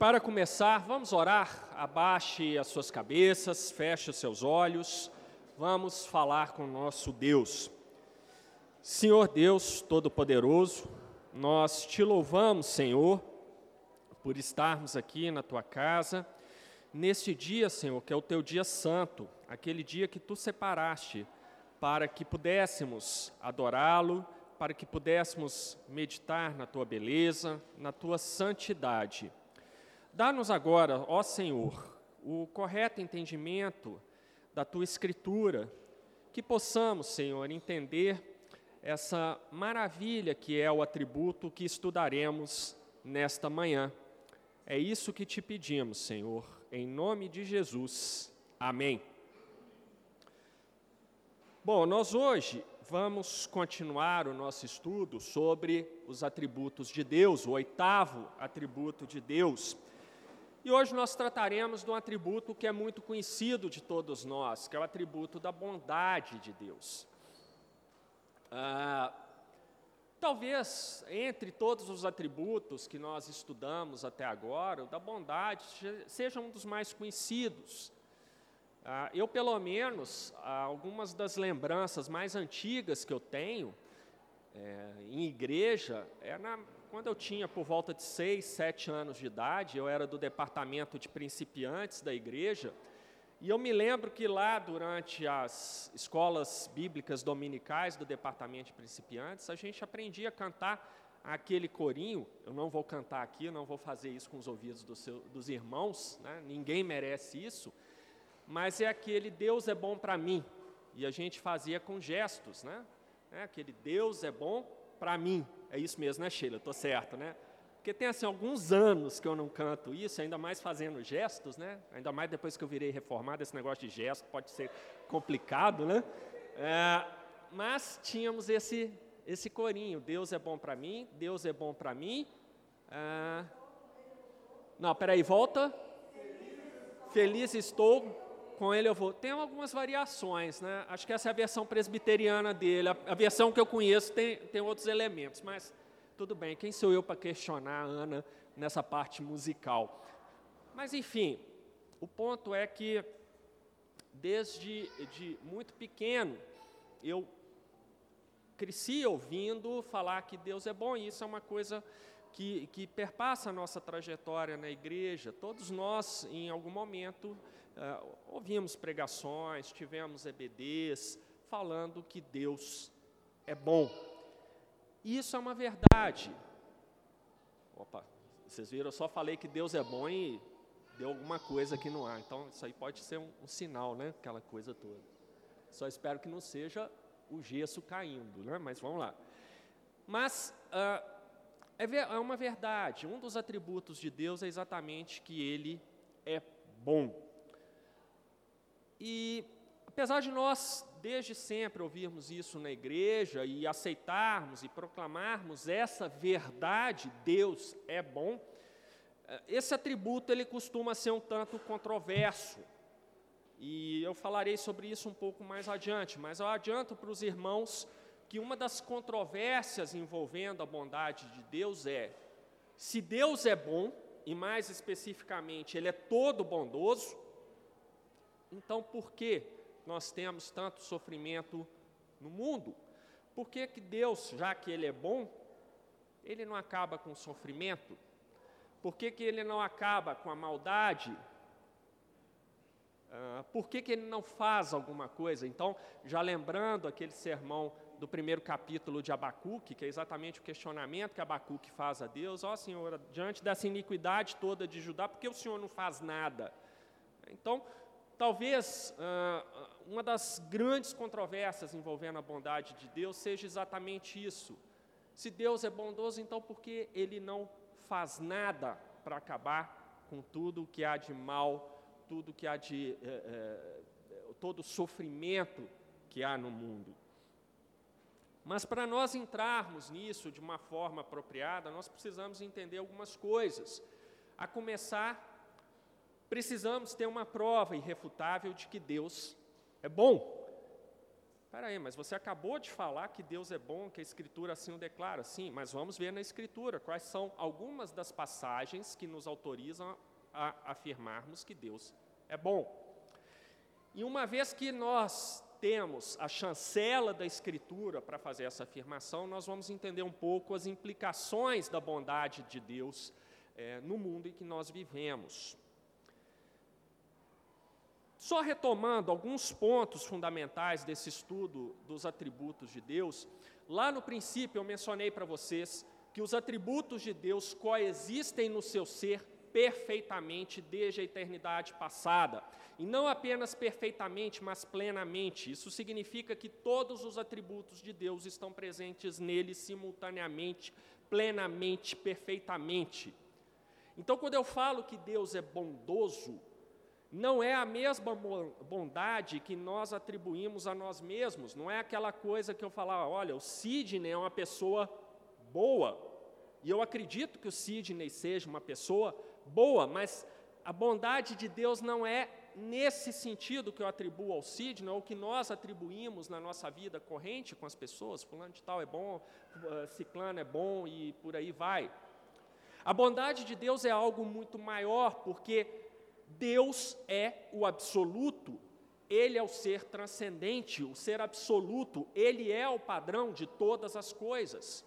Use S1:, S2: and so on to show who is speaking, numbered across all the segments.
S1: para começar, vamos orar. Abaixe as suas cabeças, feche os seus olhos. Vamos falar com o nosso Deus. Senhor Deus Todo-Poderoso, nós te louvamos, Senhor, por estarmos aqui na tua casa, neste dia, Senhor, que é o teu dia santo, aquele dia que tu separaste para que pudéssemos adorá-lo, para que pudéssemos meditar na tua beleza, na tua santidade. Dá-nos agora, ó Senhor, o correto entendimento da tua escritura, que possamos, Senhor, entender essa maravilha que é o atributo que estudaremos nesta manhã. É isso que te pedimos, Senhor, em nome de Jesus. Amém. Bom, nós hoje vamos continuar o nosso estudo sobre os atributos de Deus, o oitavo atributo de Deus. E hoje nós trataremos de um atributo que é muito conhecido de todos nós, que é o atributo da bondade de Deus. Ah, talvez entre todos os atributos que nós estudamos até agora, o da bondade seja um dos mais conhecidos. Ah, eu, pelo menos, algumas das lembranças mais antigas que eu tenho é, em igreja é na quando eu tinha por volta de seis, sete anos de idade, eu era do departamento de principiantes da igreja, e eu me lembro que lá, durante as escolas bíblicas dominicais do departamento de principiantes, a gente aprendia a cantar aquele corinho. Eu não vou cantar aqui, não vou fazer isso com os ouvidos do seu, dos irmãos, né? ninguém merece isso, mas é aquele Deus é bom para mim. E a gente fazia com gestos, né? É aquele Deus é bom para mim. É isso mesmo, né, Sheila? Estou certo, né? Porque tem assim alguns anos que eu não canto isso, ainda mais fazendo gestos, né? Ainda mais depois que eu virei reformado, esse negócio de gesto pode ser complicado, né? É, mas tínhamos esse esse corinho: Deus é bom para mim, Deus é bom para mim. É, não, peraí, volta. Feliz estou com ele eu vou. Tem algumas variações, né? Acho que essa é a versão presbiteriana dele. A, a versão que eu conheço tem, tem outros elementos, mas tudo bem. Quem sou eu para questionar a Ana nessa parte musical? Mas, enfim, o ponto é que, desde de muito pequeno, eu cresci ouvindo falar que Deus é bom, e isso é uma coisa que, que perpassa a nossa trajetória na igreja. Todos nós, em algum momento, uh, ouvimos pregações, tivemos EBDs falando que Deus é bom. Isso é uma verdade. Opa, vocês viram, eu só falei que Deus é bom e deu alguma coisa aqui no ar. Então, isso aí pode ser um, um sinal, né? Aquela coisa toda. Só espero que não seja o gesso caindo, né? Mas vamos lá. Mas uh, é, é uma verdade. Um dos atributos de Deus é exatamente que Ele é bom. E apesar de nós, desde sempre, ouvirmos isso na igreja e aceitarmos e proclamarmos essa verdade, Deus é bom, eh, esse atributo ele costuma ser um tanto controverso. E eu falarei sobre isso um pouco mais adiante, mas eu adianto para os irmãos que uma das controvérsias envolvendo a bondade de Deus é: se Deus é bom, e mais especificamente, Ele é todo bondoso, então, por que nós temos tanto sofrimento no mundo? Por que, que Deus, já que Ele é bom, Ele não acaba com o sofrimento? Por que, que Ele não acaba com a maldade? Uh, por que, que Ele não faz alguma coisa? Então, já lembrando aquele sermão do primeiro capítulo de Abacuque, que é exatamente o questionamento que Abacuque faz a Deus: Ó oh, Senhor, diante dessa iniquidade toda de Judá, por que o Senhor não faz nada? Então, Talvez uh, uma das grandes controvérsias envolvendo a bondade de Deus seja exatamente isso. Se Deus é bondoso, então por que Ele não faz nada para acabar com tudo que há de mal, tudo que há de. Eh, eh, todo o sofrimento que há no mundo? Mas para nós entrarmos nisso de uma forma apropriada, nós precisamos entender algumas coisas. A começar precisamos ter uma prova irrefutável de que Deus é bom. Peraí, mas você acabou de falar que Deus é bom, que a Escritura assim o declara. Sim, mas vamos ver na Escritura quais são algumas das passagens que nos autorizam a afirmarmos que Deus é bom. E uma vez que nós temos a chancela da Escritura para fazer essa afirmação, nós vamos entender um pouco as implicações da bondade de Deus é, no mundo em que nós vivemos. Só retomando alguns pontos fundamentais desse estudo dos atributos de Deus, lá no princípio eu mencionei para vocês que os atributos de Deus coexistem no seu ser perfeitamente desde a eternidade passada. E não apenas perfeitamente, mas plenamente. Isso significa que todos os atributos de Deus estão presentes nele simultaneamente, plenamente, perfeitamente. Então, quando eu falo que Deus é bondoso, não é a mesma bondade que nós atribuímos a nós mesmos, não é aquela coisa que eu falava, olha, o Sidney é uma pessoa boa, e eu acredito que o Sidney seja uma pessoa boa, mas a bondade de Deus não é nesse sentido que eu atribuo ao Sidney, ou que nós atribuímos na nossa vida corrente com as pessoas, fulano de tal é bom, eh, ciclano é bom e por aí vai. A bondade de Deus é algo muito maior, porque Deus é o absoluto, Ele é o ser transcendente, o ser absoluto, Ele é o padrão de todas as coisas.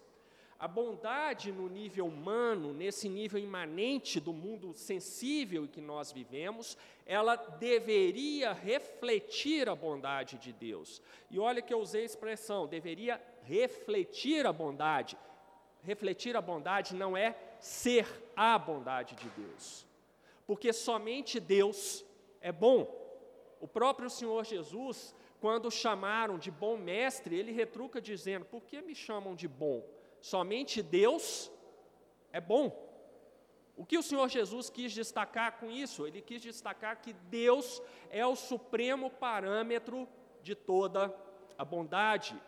S1: A bondade no nível humano, nesse nível imanente do mundo sensível que nós vivemos, ela deveria refletir a bondade de Deus. E olha que eu usei a expressão, deveria refletir a bondade. Refletir a bondade não é ser a bondade de Deus porque somente Deus é bom. O próprio Senhor Jesus, quando chamaram de bom mestre, ele retruca dizendo: Por que me chamam de bom? Somente Deus é bom. O que o Senhor Jesus quis destacar com isso? Ele quis destacar que Deus é o supremo parâmetro de toda a bondade.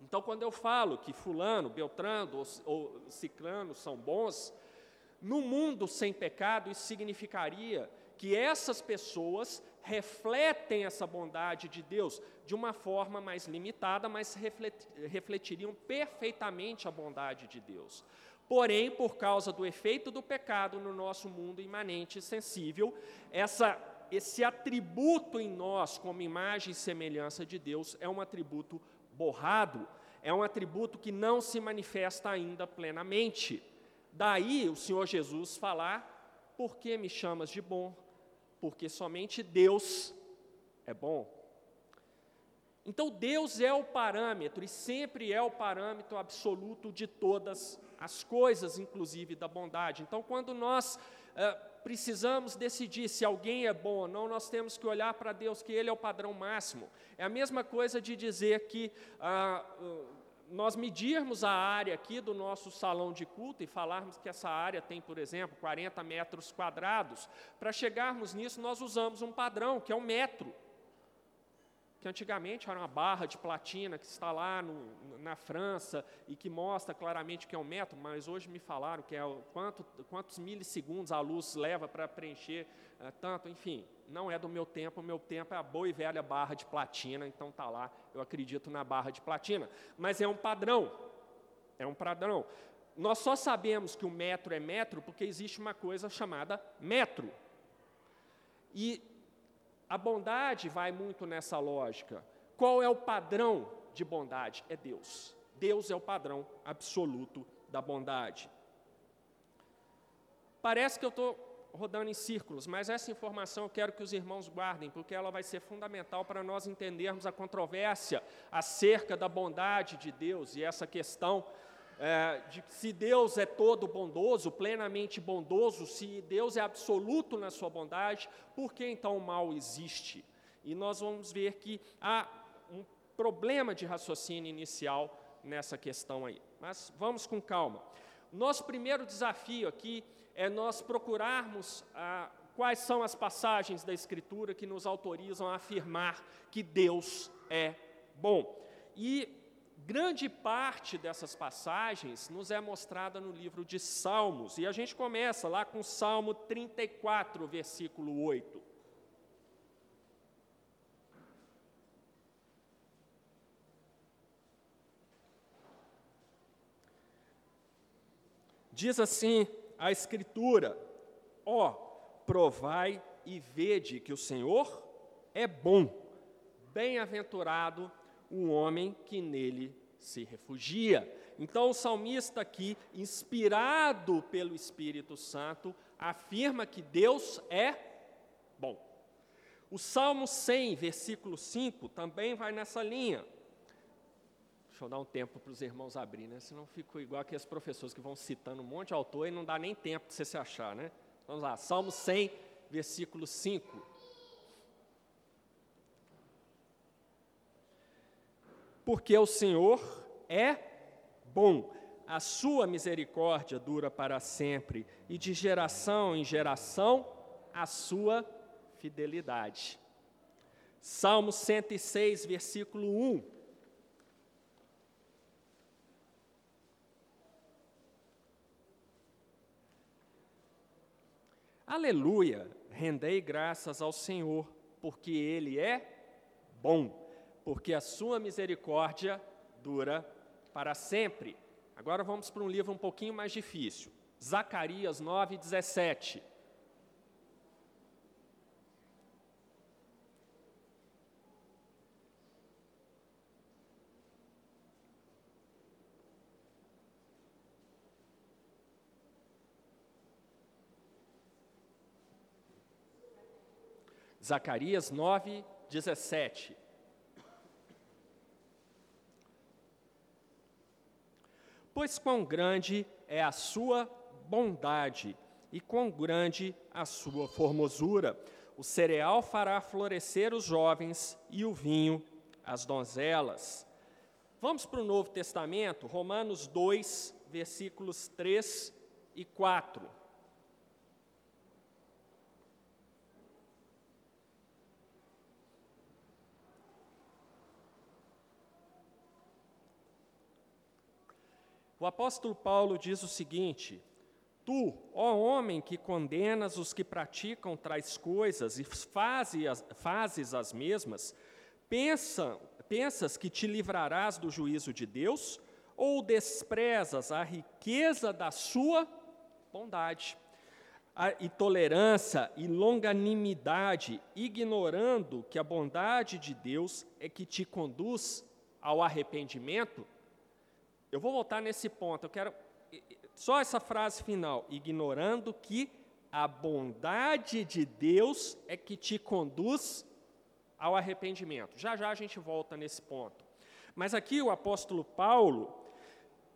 S1: Então, quando eu falo que Fulano, Beltrano ou Ciclano são bons, no mundo sem pecado, isso significaria que essas pessoas refletem essa bondade de Deus de uma forma mais limitada, mas refletiriam perfeitamente a bondade de Deus. Porém, por causa do efeito do pecado no nosso mundo imanente e sensível, essa, esse atributo em nós, como imagem e semelhança de Deus, é um atributo borrado, é um atributo que não se manifesta ainda plenamente. Daí o Senhor Jesus falar: Por que me chamas de bom? Porque somente Deus é bom. Então Deus é o parâmetro e sempre é o parâmetro absoluto de todas as coisas, inclusive da bondade. Então, quando nós uh, precisamos decidir se alguém é bom ou não, nós temos que olhar para Deus, que Ele é o padrão máximo. É a mesma coisa de dizer que uh, nós medirmos a área aqui do nosso salão de culto e falarmos que essa área tem, por exemplo, 40 metros quadrados, para chegarmos nisso, nós usamos um padrão, que é o metro que antigamente era uma barra de platina que está lá no, na França e que mostra claramente que é um metro, mas hoje me falaram que é o, quanto, quantos milissegundos a luz leva para preencher é, tanto, enfim, não é do meu tempo, o meu tempo é a boa e velha barra de platina, então está lá, eu acredito na barra de platina, mas é um padrão, é um padrão. Nós só sabemos que o metro é metro porque existe uma coisa chamada metro. E a bondade vai muito nessa lógica. Qual é o padrão de bondade? É Deus. Deus é o padrão absoluto da bondade. Parece que eu estou rodando em círculos, mas essa informação eu quero que os irmãos guardem, porque ela vai ser fundamental para nós entendermos a controvérsia acerca da bondade de Deus e essa questão é, de se Deus é todo bondoso, plenamente bondoso, se Deus é absoluto na sua bondade, por que então o mal existe? E nós vamos ver que há um problema de raciocínio inicial nessa questão aí. Mas vamos com calma. Nosso primeiro desafio aqui é nós procurarmos ah, quais são as passagens da Escritura que nos autorizam a afirmar que Deus é bom. E Grande parte dessas passagens nos é mostrada no livro de Salmos, e a gente começa lá com Salmo 34, versículo 8. Diz assim a Escritura: Ó, oh, provai e vede que o Senhor é bom, bem-aventurado o homem que nele se refugia. Então, o salmista aqui, inspirado pelo Espírito Santo, afirma que Deus é bom. O Salmo 100, versículo 5, também vai nessa linha. Deixa eu dar um tempo para os irmãos abrir, né? Senão fico igual aqueles professores que vão citando um monte de autor e não dá nem tempo de você se achar, né? Vamos lá, Salmo 100, versículo 5. Porque o Senhor é bom, a sua misericórdia dura para sempre, e de geração em geração a sua fidelidade. Salmo 106, versículo 1. Aleluia! Rendei graças ao Senhor, porque Ele é bom, porque a sua misericórdia dura para sempre. Agora vamos para um livro um pouquinho mais difícil. Zacarias 9, 17. Zacarias 9, 17. Pois quão grande é a sua bondade e quão grande a sua formosura. O cereal fará florescer os jovens e o vinho as donzelas. Vamos para o Novo Testamento, Romanos 2, versículos 3 e 4. O apóstolo Paulo diz o seguinte: Tu, ó homem que condenas os que praticam tais coisas e fazes, as mesmas, pensa, pensas que te livrarás do juízo de Deus ou desprezas a riqueza da sua bondade? A, e tolerância e longanimidade, ignorando que a bondade de Deus é que te conduz ao arrependimento? Eu vou voltar nesse ponto, eu quero só essa frase final, ignorando que a bondade de Deus é que te conduz ao arrependimento. Já já a gente volta nesse ponto. Mas aqui o apóstolo Paulo,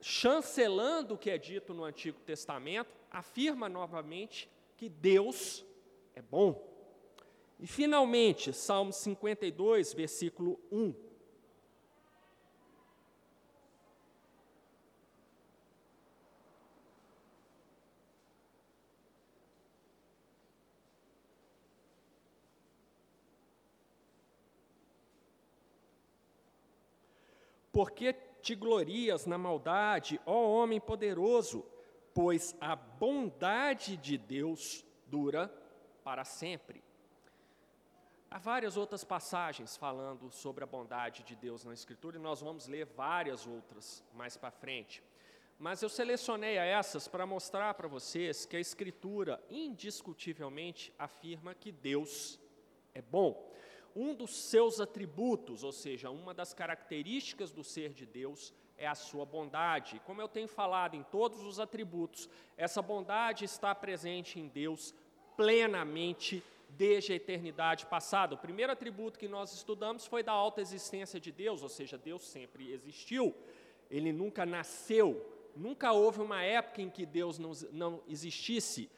S1: chancelando o que é dito no Antigo Testamento, afirma novamente que Deus é bom. E finalmente, Salmo 52, versículo 1. Porque te glorias na maldade, ó homem poderoso? Pois a bondade de Deus dura para sempre. Há várias outras passagens falando sobre a bondade de Deus na Escritura e nós vamos ler várias outras mais para frente. Mas eu selecionei essas para mostrar para vocês que a Escritura indiscutivelmente afirma que Deus é bom um dos seus atributos, ou seja, uma das características do ser de Deus, é a sua bondade. Como eu tenho falado em todos os atributos, essa bondade está presente em Deus plenamente desde a eternidade passada. O primeiro atributo que nós estudamos foi da alta existência de Deus, ou seja, Deus sempre existiu, ele nunca nasceu, nunca houve uma época em que Deus não, não existisse.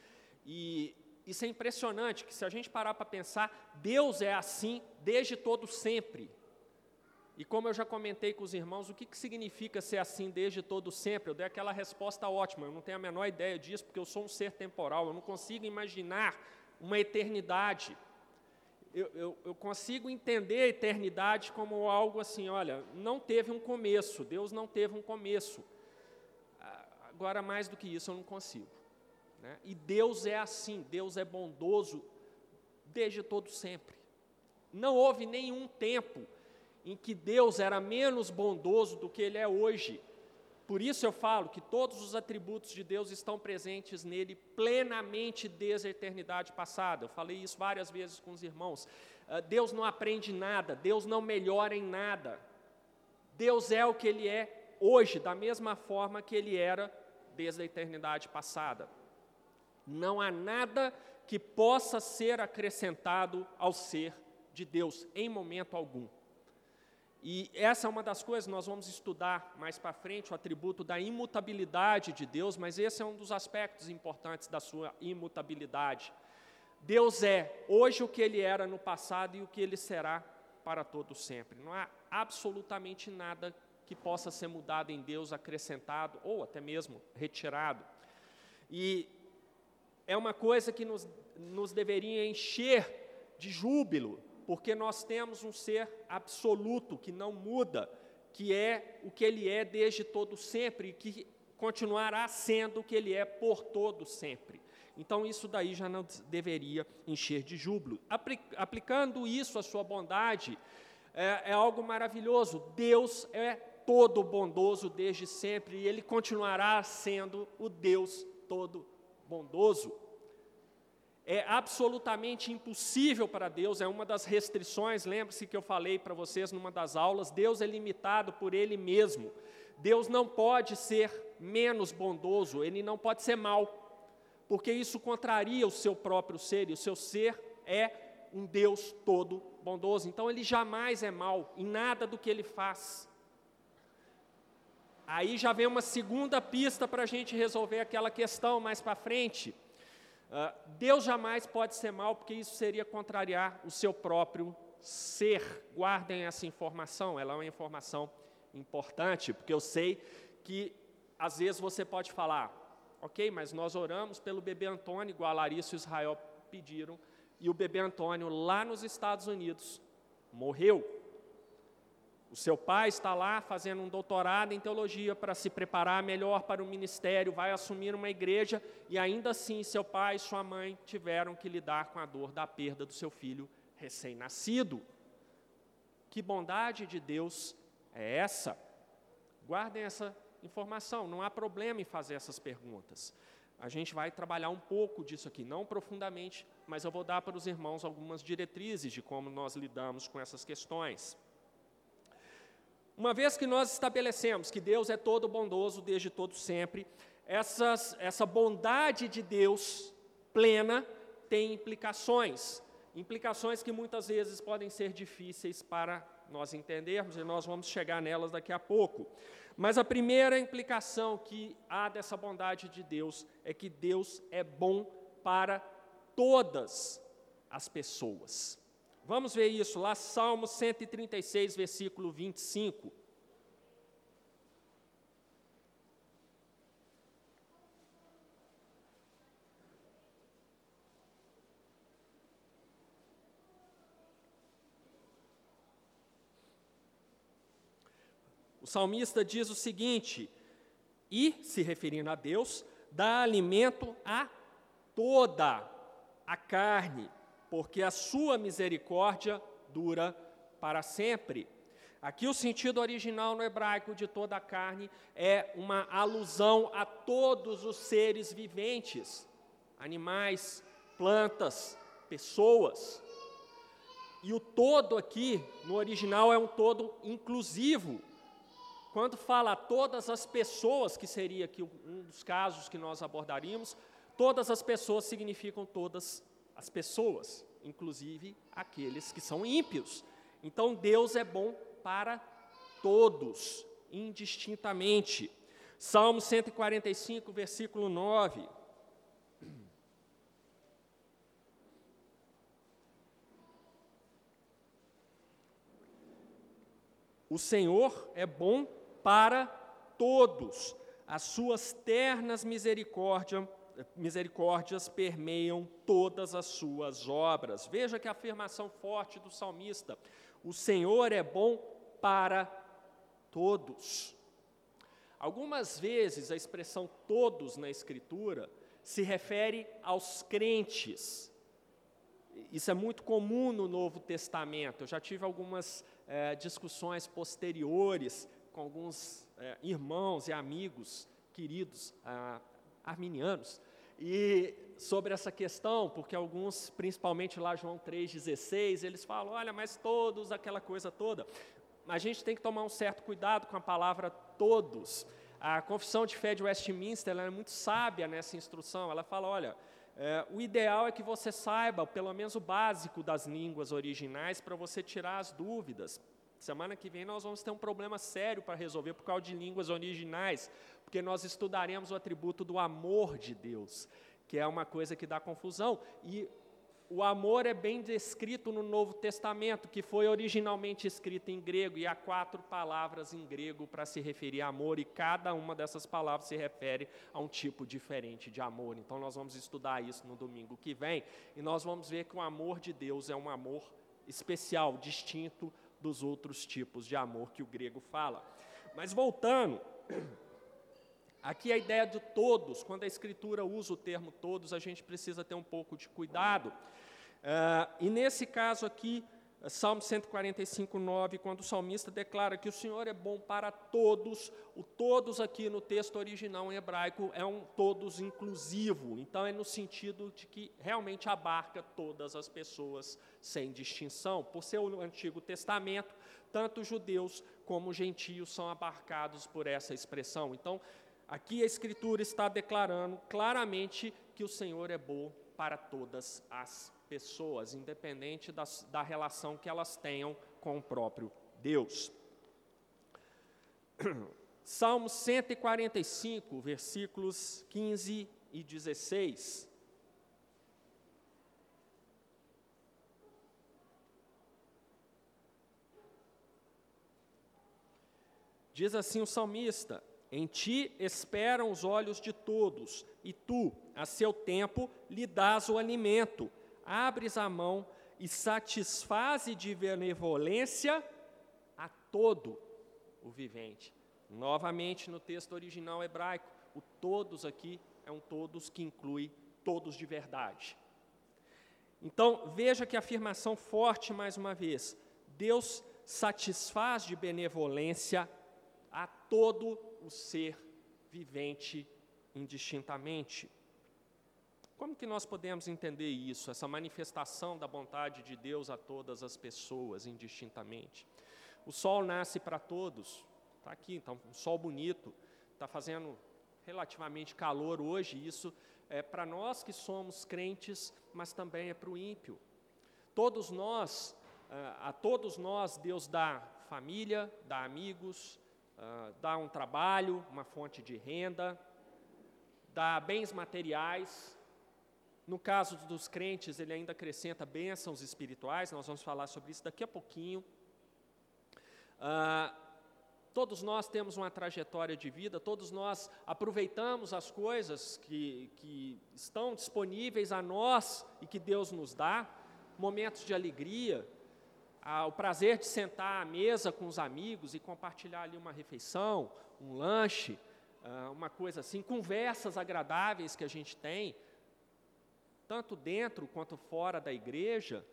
S1: E isso é impressionante, que se a gente parar para pensar, Deus é assim desde todo sempre. E como eu já comentei com os irmãos, o que, que significa ser assim desde todo sempre? Eu dei aquela resposta ótima, eu não tenho a menor ideia disso, porque eu sou um ser temporal, eu não consigo imaginar uma eternidade. Eu, eu, eu, consigo entender a eternidade como algo assim, olha, não teve um começo, Deus não teve um começo. Ah, agora, mais do que isso, eu não consigo. Né? E Deus é assim, Deus é bondoso desde todo sempre. Não houve nenhum tempo em que Deus era menos bondoso do que Ele é hoje. por isso eu falo que todos os atributos de Deus estão presentes nele plenamente desde a eternidade passada. Eu falei isso várias vezes com os irmãos. Uh, Deus não aprende nada, Deus não melhora em nada. Deus é o que Ele é hoje, da mesma forma que Ele era desde a eternidade passada. Não há nada que possa ser acrescentado ao ser de Deus, em momento algum. E essa é uma das coisas nós vamos estudar mais para frente, o atributo da imutabilidade de Deus, mas esse é um dos aspectos importantes da sua imutabilidade. Deus é hoje o que ele era no passado e o que ele será para todo sempre. Não há absolutamente nada que possa ser mudado em Deus, acrescentado ou até mesmo retirado. E é uma coisa que nos, nos deveria encher de júbilo, porque nós temos um ser absoluto que não muda, que é o que ele é desde todo sempre e que continuará sendo o que ele é por todo sempre. Então isso daí já não deveria encher de júbilo. Aplicando isso à sua bondade, é, é algo maravilhoso. Deus é todo bondoso desde sempre e ele continuará sendo o Deus todo bondoso é absolutamente impossível para Deus, é uma das restrições, lembre-se que eu falei para vocês numa das aulas, Deus é limitado por Ele mesmo. Deus não pode ser menos bondoso, Ele não pode ser mal, porque isso contraria o seu próprio ser, e o seu ser é um Deus todo bondoso. Então Ele jamais é mal em nada do que Ele faz. Aí já vem uma segunda pista para a gente resolver aquela questão mais para frente. Uh, Deus jamais pode ser mal, porque isso seria contrariar o seu próprio ser. Guardem essa informação, ela é uma informação importante, porque eu sei que às vezes você pode falar, ok, mas nós oramos pelo bebê Antônio, igual a Larissa e Israel pediram, e o bebê Antônio lá nos Estados Unidos morreu. O seu pai está lá fazendo um doutorado em teologia para se preparar melhor para o ministério, vai assumir uma igreja e ainda assim seu pai e sua mãe tiveram que lidar com a dor da perda do seu filho recém-nascido. Que bondade de Deus é essa? Guardem essa informação, não há problema em fazer essas perguntas. A gente vai trabalhar um pouco disso aqui, não profundamente, mas eu vou dar para os irmãos algumas diretrizes de como nós lidamos com essas questões. Uma vez que nós estabelecemos que Deus é todo bondoso desde todo sempre, essas, essa bondade de Deus plena tem implicações, implicações que muitas vezes podem ser difíceis para nós entendermos e nós vamos chegar nelas daqui a pouco. Mas a primeira implicação que há dessa bondade de Deus é que Deus é bom para todas as pessoas. Vamos ver isso lá, Salmo 136, versículo 25. O salmista diz o seguinte: e, se referindo a Deus, dá alimento a toda a carne porque a sua misericórdia dura para sempre. Aqui o sentido original no hebraico de toda a carne é uma alusão a todos os seres viventes, animais, plantas, pessoas. E o todo aqui, no original, é um todo inclusivo. Quando fala todas as pessoas, que seria aqui um dos casos que nós abordaríamos, todas as pessoas significam todas as pessoas, inclusive aqueles que são ímpios. Então Deus é bom para todos, indistintamente. Salmo 145, versículo 9. O Senhor é bom para todos, as suas ternas misericórdias misericórdias permeiam todas as suas obras. Veja que afirmação forte do salmista: o Senhor é bom para todos. Algumas vezes a expressão todos na Escritura se refere aos crentes. Isso é muito comum no Novo Testamento. Eu já tive algumas é, discussões posteriores com alguns é, irmãos e amigos queridos ah, arminianos e sobre essa questão, porque alguns, principalmente lá João 3,16, eles falam, olha, mas todos, aquela coisa toda. A gente tem que tomar um certo cuidado com a palavra todos. A confissão de fé de Westminster é muito sábia nessa instrução. Ela fala, olha, é, o ideal é que você saiba pelo menos o básico das línguas originais para você tirar as dúvidas. Semana que vem nós vamos ter um problema sério para resolver por causa de línguas originais, porque nós estudaremos o atributo do amor de Deus, que é uma coisa que dá confusão. E o amor é bem descrito no Novo Testamento, que foi originalmente escrito em grego, e há quatro palavras em grego para se referir a amor, e cada uma dessas palavras se refere a um tipo diferente de amor. Então, nós vamos estudar isso no domingo que vem, e nós vamos ver que o amor de Deus é um amor especial, distinto dos outros tipos de amor que o grego fala. Mas voltando, aqui a ideia de todos, quando a Escritura usa o termo todos, a gente precisa ter um pouco de cuidado Uh, e nesse caso aqui, Salmo 145, 9, quando o salmista declara que o Senhor é bom para todos, o todos aqui no texto original em hebraico é um todos inclusivo, então é no sentido de que realmente abarca todas as pessoas sem distinção. Por ser o Antigo Testamento, tanto judeus como gentios são abarcados por essa expressão. Então, aqui a Escritura está declarando claramente que o Senhor é bom para todas as pessoas, independente das, da relação que elas tenham com o próprio Deus. Salmo 145, versículos 15 e 16. Diz assim o salmista: Em ti esperam os olhos de todos, e tu, a seu tempo, lhe dás o alimento abres a mão e satisfaze de benevolência a todo o vivente. Novamente, no texto original hebraico, o todos aqui é um todos que inclui todos de verdade. Então, veja que afirmação forte mais uma vez. Deus satisfaz de benevolência a todo o ser vivente indistintamente. Como que nós podemos entender isso, essa manifestação da vontade de Deus a todas as pessoas, indistintamente? O sol nasce para todos, está aqui, então, um sol bonito, está fazendo relativamente calor hoje, isso é para nós que somos crentes, mas também é para o ímpio. Todos nós, a todos nós, Deus dá família, dá amigos, dá um trabalho, uma fonte de renda, dá bens materiais, no caso dos crentes, ele ainda acrescenta bênçãos espirituais, nós vamos falar sobre isso daqui a pouquinho. Ah, todos nós temos uma trajetória de vida, todos nós aproveitamos as coisas que, que estão disponíveis a nós e que Deus nos dá, momentos de alegria, ah, o prazer de sentar à mesa com os amigos e compartilhar ali uma refeição, um lanche, ah, uma coisa assim, conversas agradáveis que a gente tem tanto dentro quanto fora da igreja,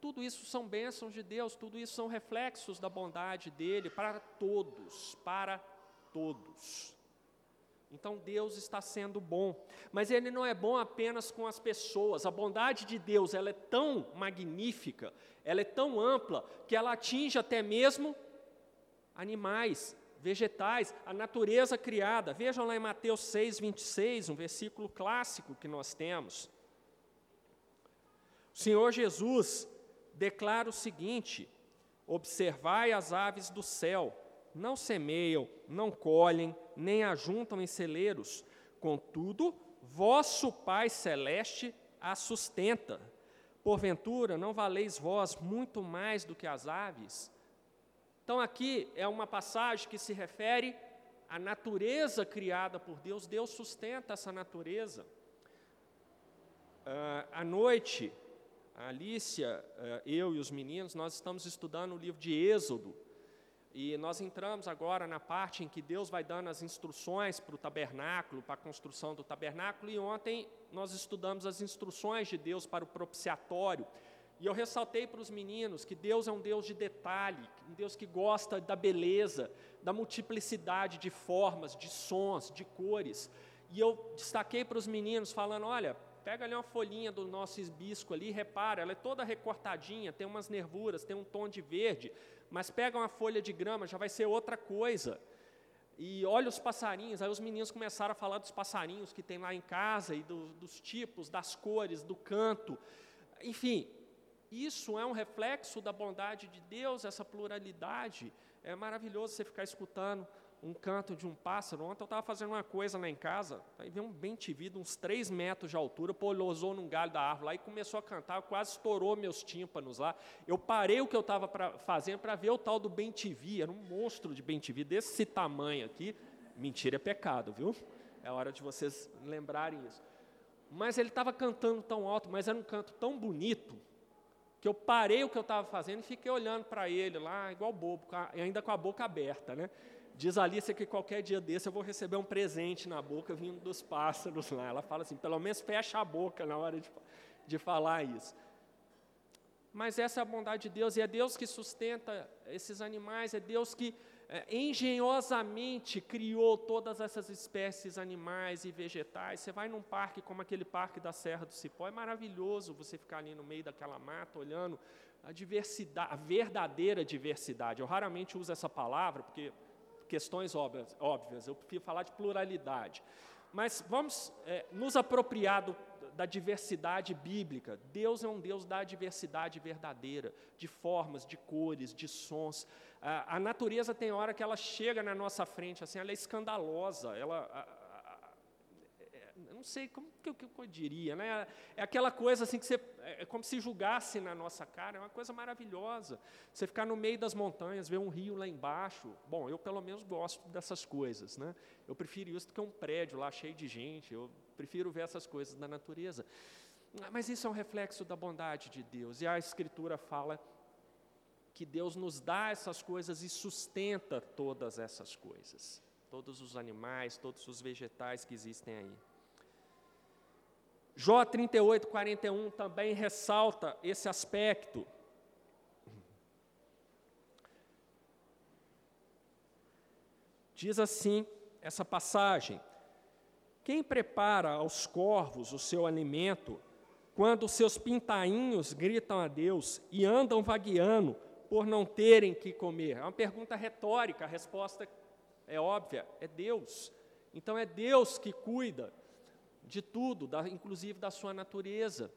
S1: tudo isso são bênçãos de Deus, tudo isso são reflexos da bondade dele para todos, para todos. Então Deus está sendo bom, mas Ele não é bom apenas com as pessoas. A bondade de Deus ela é tão magnífica, ela é tão ampla que ela atinge até mesmo animais, vegetais, a natureza criada. Vejam lá em Mateus 6, 26, um versículo clássico que nós temos. O Senhor Jesus declara o seguinte: Observai as aves do céu, não semeiam, não colhem, nem ajuntam em celeiros, contudo, vosso Pai celeste as sustenta. Porventura, não valeis vós muito mais do que as aves? Então, aqui é uma passagem que se refere à natureza criada por Deus, Deus sustenta essa natureza. Uh, à noite, a Alicia, eh, eu e os meninos, nós estamos estudando o livro de Êxodo. E nós entramos agora na parte em que Deus vai dando as instruções para o tabernáculo, para a construção do tabernáculo. E ontem nós estudamos as instruções de Deus para o propiciatório, E eu ressaltei para os meninos que Deus é um Deus de detalhe, um Deus que gosta da beleza, da multiplicidade de formas, de sons, de cores. E eu destaquei para os meninos, falando: olha, pega ali uma folhinha do nosso hibisco ali, repara, ela é toda recortadinha, tem umas nervuras, tem um tom de verde, mas pega uma folha de grama, já vai ser outra coisa. E olha os passarinhos, aí os meninos começaram a falar dos passarinhos que tem lá em casa, e do, dos tipos, das cores, do canto. Enfim, isso é um reflexo da bondade de Deus, essa pluralidade. É maravilhoso você ficar escutando um canto de um pássaro. Ontem eu estava fazendo uma coisa lá em casa, aí veio um bem tivido, uns 3 metros de altura, pousou num galho da árvore lá e começou a cantar, quase estourou meus tímpanos lá. Eu parei o que eu estava fazendo para ver o tal do bem era um monstro de bem desse tamanho aqui. Mentira é pecado, viu? É hora de vocês lembrarem isso. Mas ele estava cantando tão alto, mas era um canto tão bonito, que eu parei o que eu estava fazendo e fiquei olhando para ele lá, igual bobo, ainda com a boca aberta, né? Diz a Alice que qualquer dia desse eu vou receber um presente na boca vindo dos pássaros lá. Ela fala assim, pelo menos fecha a boca na hora de, de falar isso. Mas essa é a bondade de Deus, e é Deus que sustenta esses animais, é Deus que é, engenhosamente criou todas essas espécies animais e vegetais. Você vai num parque como aquele parque da Serra do Cipó, é maravilhoso você ficar ali no meio daquela mata olhando a diversidade, a verdadeira diversidade. Eu raramente uso essa palavra, porque questões óbvias, óbvias, eu prefiro falar de pluralidade. Mas vamos é, nos apropriar do, da diversidade bíblica. Deus é um Deus da diversidade verdadeira, de formas, de cores, de sons. A, a natureza tem hora que ela chega na nossa frente, assim, ela é escandalosa, ela, não sei como que eu, que eu diria, né? É aquela coisa assim que você, é, é como se julgasse na nossa cara, é uma coisa maravilhosa. Você ficar no meio das montanhas, ver um rio lá embaixo. Bom, eu pelo menos gosto dessas coisas, né? Eu prefiro isso do que um prédio lá cheio de gente. Eu prefiro ver essas coisas da natureza. Mas isso é um reflexo da bondade de Deus. E a Escritura fala que Deus nos dá essas coisas e sustenta todas essas coisas. Todos os animais, todos os vegetais que existem aí. Jó 38, 41 também ressalta esse aspecto. Diz assim essa passagem: Quem prepara aos corvos o seu alimento, quando seus pintainhos gritam a Deus e andam vagueando por não terem que comer? É uma pergunta retórica, a resposta é óbvia: é Deus. Então é Deus que cuida de tudo, da, inclusive da sua natureza.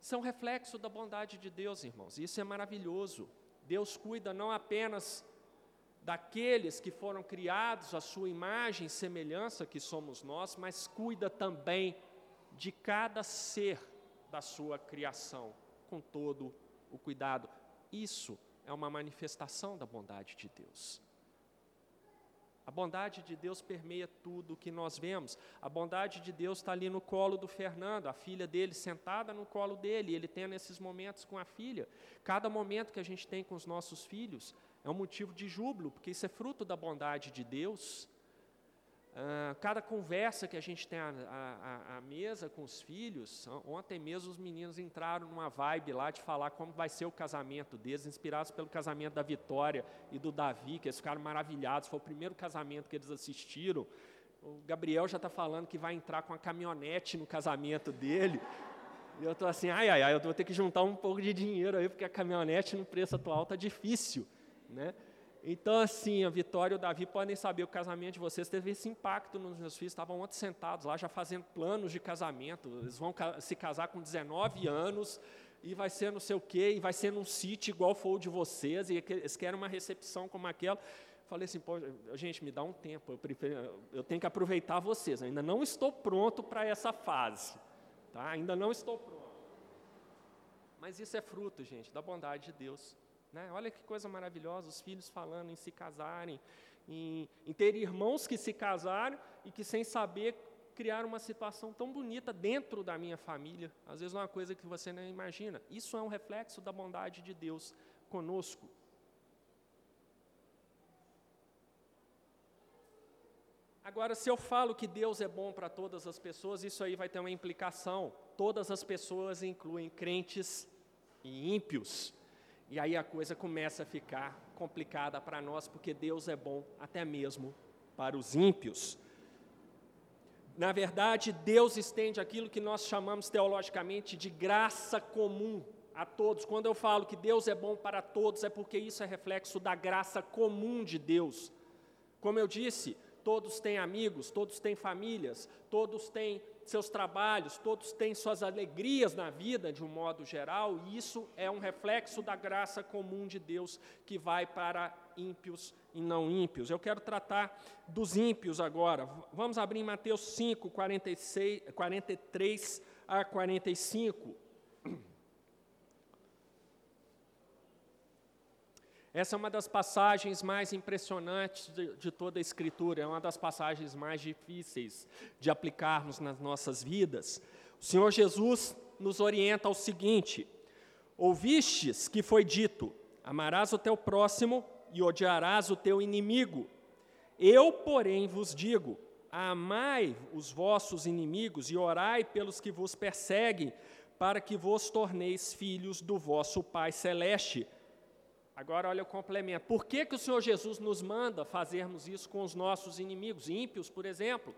S1: São reflexo da bondade de Deus, irmãos. Isso é maravilhoso. Deus cuida não apenas daqueles que foram criados à sua imagem e semelhança, que somos nós, mas cuida também de cada ser da sua criação, com todo o cuidado. Isso é uma manifestação da bondade de Deus. A bondade de Deus permeia tudo o que nós vemos. A bondade de Deus está ali no colo do Fernando, a filha dele sentada no colo dele, ele tendo esses momentos com a filha. Cada momento que a gente tem com os nossos filhos é um motivo de júbilo, porque isso é fruto da bondade de Deus. Uh, cada conversa que a gente tem à, mesa com os filhos, ontem mesmo os meninos entraram numa vibe lá de falar como vai ser o casamento deles, inspirados pelo casamento da Vitória e do Davi, que eles ficaram maravilhados, foi o primeiro casamento que eles assistiram. O Gabriel já está falando que vai entrar com a caminhonete no casamento dele. E eu estou assim, ai, ai, ai, eu vou ter que juntar um pouco de dinheiro aí, porque a caminhonete no preço atual está difícil, né? Então, assim, a Vitória e o Davi podem saber, o casamento de vocês teve esse impacto nos meus filhos, estavam ontem sentados lá, já fazendo planos de casamento, eles vão se casar com 19 anos, e vai ser não sei o quê, e vai ser num sítio igual foi o de vocês, e eles querem uma recepção como aquela. Falei assim, pô, gente, me dá um tempo, eu, prefiro, eu tenho que aproveitar vocês, ainda não estou pronto para essa fase, tá? ainda não estou pronto. Mas isso é fruto, gente, da bondade de Deus. Né? Olha que coisa maravilhosa, os filhos falando em se casarem, em, em ter irmãos que se casaram e que, sem saber, criaram uma situação tão bonita dentro da minha família. Às vezes, é uma coisa que você nem imagina. Isso é um reflexo da bondade de Deus conosco. Agora, se eu falo que Deus é bom para todas as pessoas, isso aí vai ter uma implicação. Todas as pessoas incluem crentes e ímpios. E aí a coisa começa a ficar complicada para nós, porque Deus é bom até mesmo para os ímpios. Na verdade, Deus estende aquilo que nós chamamos teologicamente de graça comum a todos. Quando eu falo que Deus é bom para todos, é porque isso é reflexo da graça comum de Deus. Como eu disse, todos têm amigos, todos têm famílias, todos têm seus trabalhos, todos têm suas alegrias na vida de um modo geral, e isso é um reflexo da graça comum de Deus que vai para ímpios e não ímpios. Eu quero tratar dos ímpios agora. Vamos abrir em Mateus 5, 46, 43 a 45. Essa é uma das passagens mais impressionantes de, de, toda a Escritura, é uma das passagens mais difíceis de aplicarmos nas nossas vidas. O Senhor Jesus nos orienta ao seguinte: Ouvistes que foi dito: Amarás o teu próximo e odiarás o teu inimigo. Eu, porém, vos digo: Amai os vossos inimigos e orai pelos que vos perseguem, para que vos torneis filhos do vosso Pai celeste Agora olha o complemento. Por que, que o Senhor Jesus nos manda fazermos isso com os nossos inimigos, ímpios, por exemplo?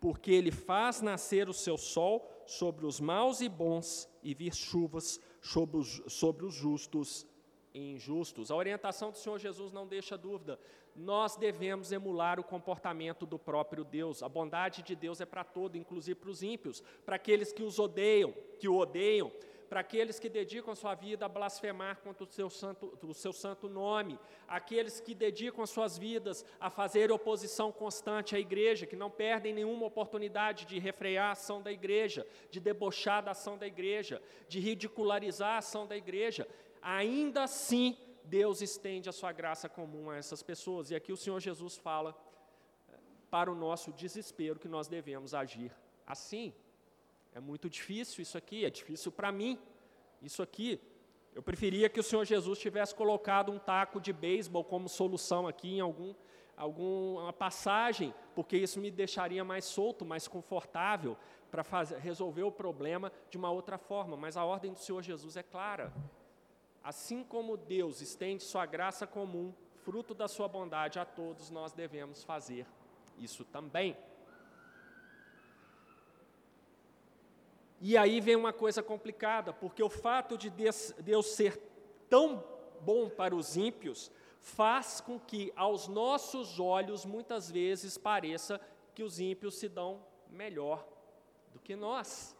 S1: Porque Ele faz nascer o seu sol sobre os maus e bons e vir chuvas sobre os, sobre os justos e injustos. A orientação do Senhor Jesus não deixa dúvida. Nós devemos emular o comportamento do próprio Deus. A bondade de Deus é para todo, inclusive para os ímpios, para aqueles que os odeiam, que o odeiam para aqueles que dedicam sua vida a blasfemar contra o seu, santo, o seu santo nome, aqueles que dedicam suas vidas a fazer oposição constante à igreja, que não perdem nenhuma oportunidade de refrear a ação da igreja, de debochar da ação da igreja, de ridicularizar a ação da igreja, ainda assim Deus estende a sua graça comum a essas pessoas. E aqui o Senhor Jesus fala eh, para o nosso desespero que nós devemos agir assim. É muito difícil isso aqui, é difícil para mim. Isso aqui, eu preferia que o Senhor Jesus tivesse colocado um taco de beisebol como solução aqui em algum, alguma passagem, porque isso me deixaria mais solto, mais confortável para resolver o problema de uma outra forma. Mas a ordem do Senhor Jesus é clara. Assim como Deus estende sua graça comum, fruto da sua bondade a todos, nós devemos fazer isso também. E aí vem uma coisa complicada, porque o fato de Deus ser tão bom para os ímpios faz com que, aos nossos olhos, muitas vezes pareça que os ímpios se dão melhor do que nós.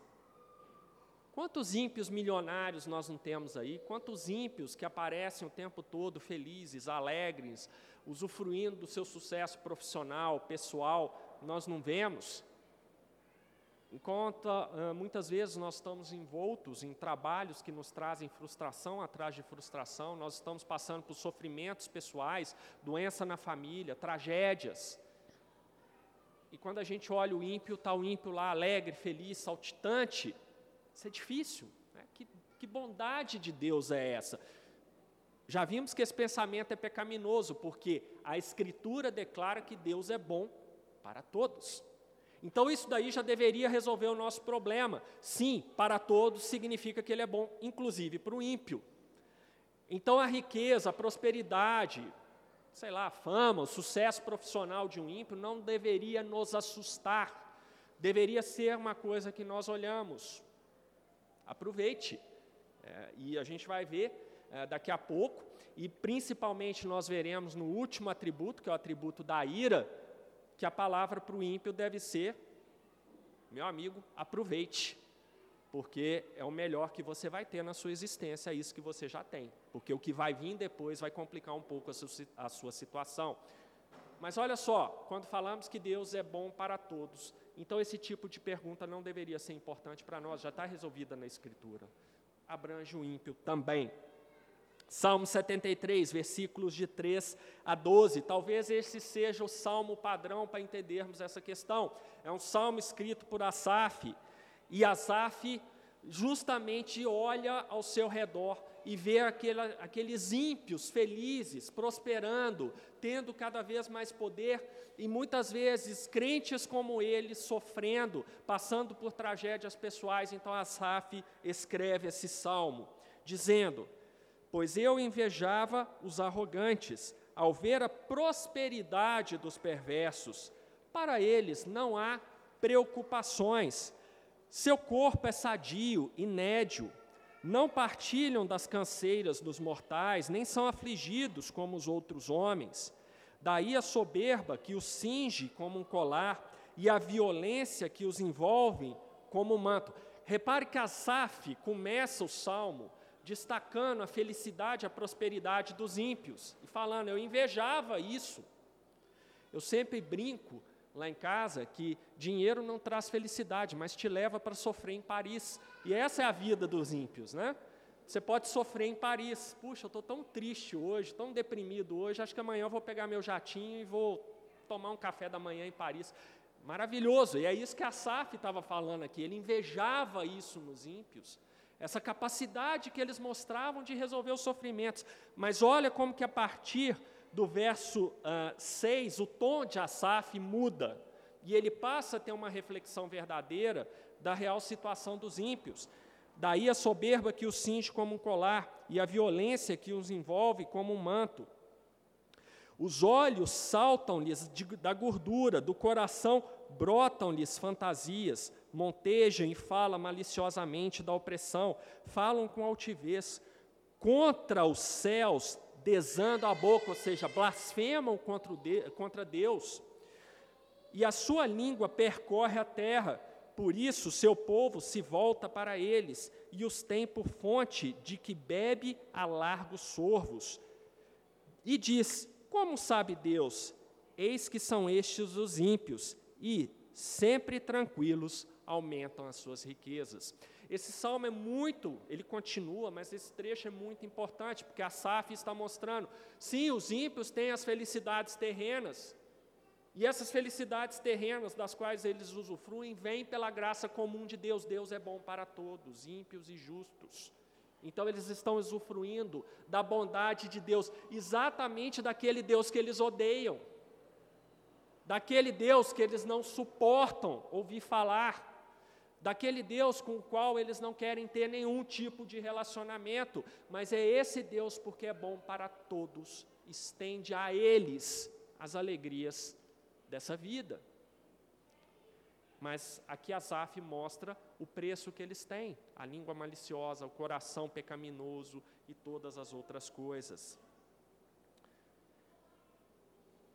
S1: Quantos ímpios milionários nós não temos aí? Quantos ímpios que aparecem o tempo todo felizes, alegres, usufruindo do seu sucesso profissional, pessoal, nós não vemos? Enquanto uh, muitas vezes nós estamos envoltos em trabalhos que nos trazem frustração atrás de frustração, nós estamos passando por sofrimentos pessoais, doença na família, tragédias. E quando a gente olha o ímpio, está o ímpio lá alegre, feliz, saltitante, isso é difícil. Né? Que, que bondade de Deus é essa? Já vimos que esse pensamento é pecaminoso, porque a Escritura declara que Deus é bom para todos. Então isso daí já deveria resolver o nosso problema. Sim, para todos significa que ele é bom, inclusive para o ímpio. Então a riqueza, a prosperidade, sei lá, a fama, o sucesso profissional de um ímpio não deveria nos assustar. Deveria ser uma coisa que nós olhamos. Aproveite. É, e a gente vai ver é, daqui a pouco, e principalmente nós veremos no último atributo, que é o atributo da ira, que a palavra para o ímpio deve ser: meu amigo, aproveite, porque é o melhor que você vai ter na sua existência, é isso que você já tem, porque o que vai vir depois vai complicar um pouco a sua, a sua situação. Mas olha só, quando falamos que Deus é bom para todos, então esse tipo de pergunta não deveria ser importante para nós, já está resolvida na Escritura. Abrange o ímpio também. Salmo 73, versículos de 3 a 12. Talvez esse seja o salmo padrão para entendermos essa questão. É um salmo escrito por Asaf, e Asaf justamente olha ao seu redor e vê aqueles ímpios felizes, prosperando, tendo cada vez mais poder, e muitas vezes crentes como ele sofrendo, passando por tragédias pessoais. Então Asaf escreve esse salmo. dizendo: Pois eu invejava os arrogantes, ao ver a prosperidade dos perversos. Para eles não há preocupações. Seu corpo é sadio e nédio. Não partilham das canseiras dos mortais, nem são afligidos como os outros homens. Daí a soberba que os cinge como um colar e a violência que os envolve como um manto. Repare que Asaf começa o salmo destacando a felicidade, a prosperidade dos ímpios e falando: eu invejava isso. Eu sempre brinco lá em casa que dinheiro não traz felicidade, mas te leva para sofrer em Paris. E essa é a vida dos ímpios, né? Você pode sofrer em Paris. Puxa, eu estou tão triste hoje, tão deprimido hoje, acho que amanhã eu vou pegar meu jatinho e vou tomar um café da manhã em Paris. Maravilhoso, e é isso que a Saf estava falando aqui. Ele invejava isso nos ímpios, essa capacidade que eles mostravam de resolver os sofrimentos. Mas olha como que a partir do verso uh, ah, 6, o tom de Asaf muda, e ele passa a ter uma reflexão verdadeira da real situação dos ímpios. Daí a soberba que os cinge como um colar e a violência que os envolve como um manto. Os olhos saltam-lhes da gordura, do coração brotam-lhes fantasias, montejam e falam maliciosamente da opressão, falam com altivez, contra os céus, desando a boca, ou seja, blasfemam contra Deus, e a sua língua percorre a terra, por isso, seu povo se volta para eles e os tem por fonte de que bebe a largos sorvos. E diz: Como sabe Deus? Eis que são estes os ímpios, e, sempre tranquilos, aumentam as suas riquezas. Esse salmo é muito, ele continua, mas esse trecho é muito importante, porque a Saf está mostrando: sim, os ímpios têm as felicidades terrenas, e essas felicidades terrenas das quais eles usufruem vêm pela graça comum de Deus. Deus é bom para todos, ímpios e justos. Então eles estão usufruindo da bondade de Deus, exatamente daquele Deus que eles odeiam, daquele Deus que eles não suportam ouvir falar, daquele Deus com o qual eles não querem ter nenhum tipo de relacionamento, mas é esse Deus porque é bom para todos, estende a eles as alegrias dessa vida. Mas aqui Asaf mostra o preço que eles têm, a língua maliciosa, o coração pecaminoso e todas as outras coisas.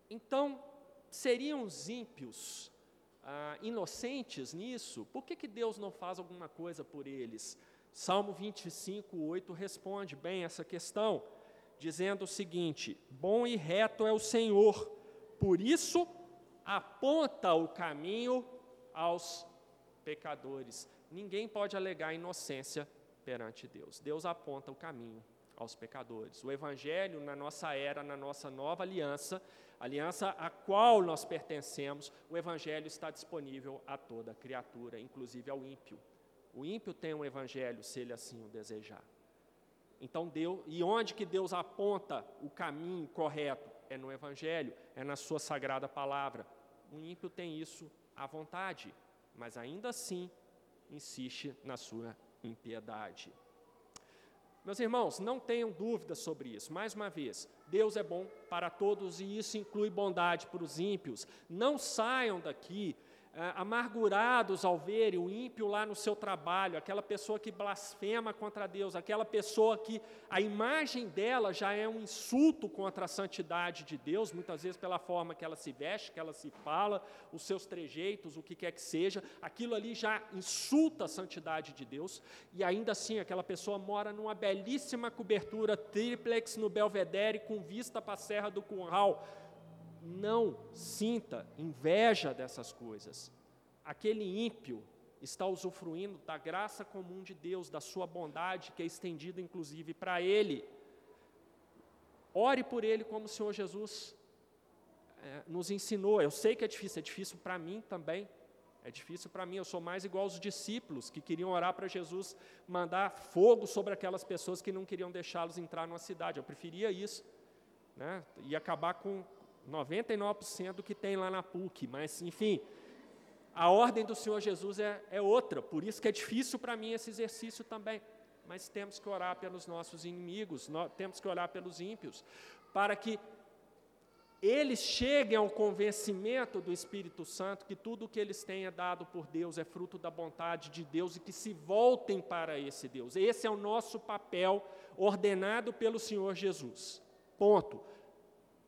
S1: Então, seriam os ímpios ah, inocentes nisso? Por que, que Deus não faz alguma coisa por eles? Salmo 25, 8 responde bem essa questão, dizendo o seguinte: Bom e reto é o Senhor, por isso aponta o caminho aos pecadores. Ninguém pode alegar inocência perante Deus. Deus aponta o caminho aos pecadores. O Evangelho, na nossa era, na nossa nova aliança, aliança a qual nós pertencemos, o Evangelho está disponível a toda criatura, inclusive ao ímpio. O ímpio tem um Evangelho, se ele assim o desejar. Então, Deus, e onde que Deus aponta o caminho correto? É no Evangelho, é na Sua sagrada palavra o ímpio tem isso à vontade, mas ainda assim insiste na sua impiedade. Meus irmãos, não tenham dúvidas sobre isso. Mais uma vez, Deus é bom para todos e isso inclui bondade para os ímpios. Não saiam daqui é, amargurados ao verem o ímpio lá no seu trabalho, aquela pessoa que blasfema contra Deus, aquela pessoa que a imagem dela já é um insulto contra a santidade de Deus, muitas vezes pela forma que ela se veste, que ela se fala, os seus trejeitos, o que quer que seja, aquilo ali já insulta a santidade de Deus, e ainda assim aquela pessoa mora numa belíssima cobertura triplex no Belvedere com vista para a Serra do Curral não sinta inveja dessas coisas. Aquele ímpio está usufruindo da graça comum de Deus, da sua bondade, que é estendida inclusive para ele. Ore por ele como o Senhor Jesus é, nos ensinou. Eu sei que é difícil, é difícil para mim também. É difícil para mim, eu sou mais igual aos discípulos que queriam orar para Jesus mandar fogo sobre aquelas pessoas que não queriam deixá-los entrar numa cidade. Eu preferia isso. Né? E acabar com, 99% do que tem lá na PUC, mas enfim, a ordem do Senhor Jesus é, é outra, por isso que é difícil para mim esse exercício também. mas temos que orar pelos nossos inimigos, temos que orar pelos ímpios, para que eles cheguem ao convencimento do Espírito Santo que tudo o que eles têm é dado por Deus, é fruto da vontade de Deus e que se voltem para esse Deus. Esse é o nosso papel ordenado pelo Senhor Jesus. Ponto.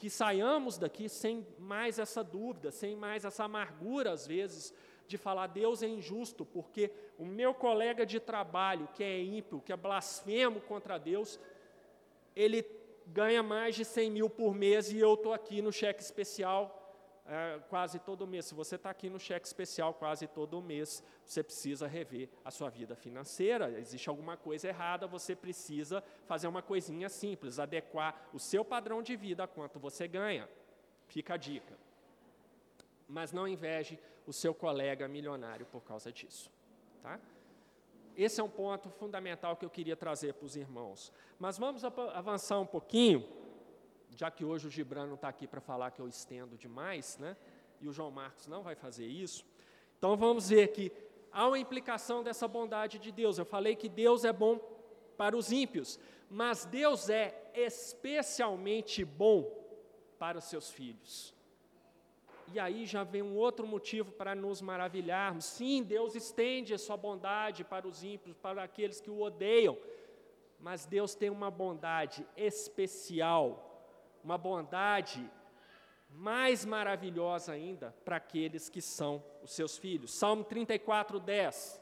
S1: Que saiamos daqui sem mais essa dúvida, sem mais essa amargura, às vezes, de falar Deus é injusto, porque o meu colega de trabalho, que é ímpio, que é blasfemo contra Deus, ele ganha mais de 100 mil por mês e eu estou aqui no cheque especial é, quase todo mês. Se você está aqui no cheque especial quase todo mês, você precisa rever a sua vida financeira. Existe alguma coisa errada, você precisa fazer uma coisinha simples, adequar o seu padrão de vida a quanto você ganha. Fica a dica. Mas não inveje o seu colega milionário por causa disso. Tá? Esse é um ponto fundamental que eu queria trazer para os irmãos. Mas vamos avançar um pouquinho, já que hoje o Gibran não está aqui para falar que eu estendo demais, né? e o João Marcos não vai fazer isso. Então vamos ver que há uma implicação dessa bondade de Deus. Eu falei que Deus é bom para os ímpios, mas Deus é especialmente bom para os seus filhos. E aí já vem um outro motivo para nos maravilharmos. Sim, Deus estende a sua bondade para os ímpios, para aqueles que o odeiam. Mas Deus tem uma bondade especial, uma bondade mais maravilhosa ainda para aqueles que são os seus filhos. Salmo 34, 10.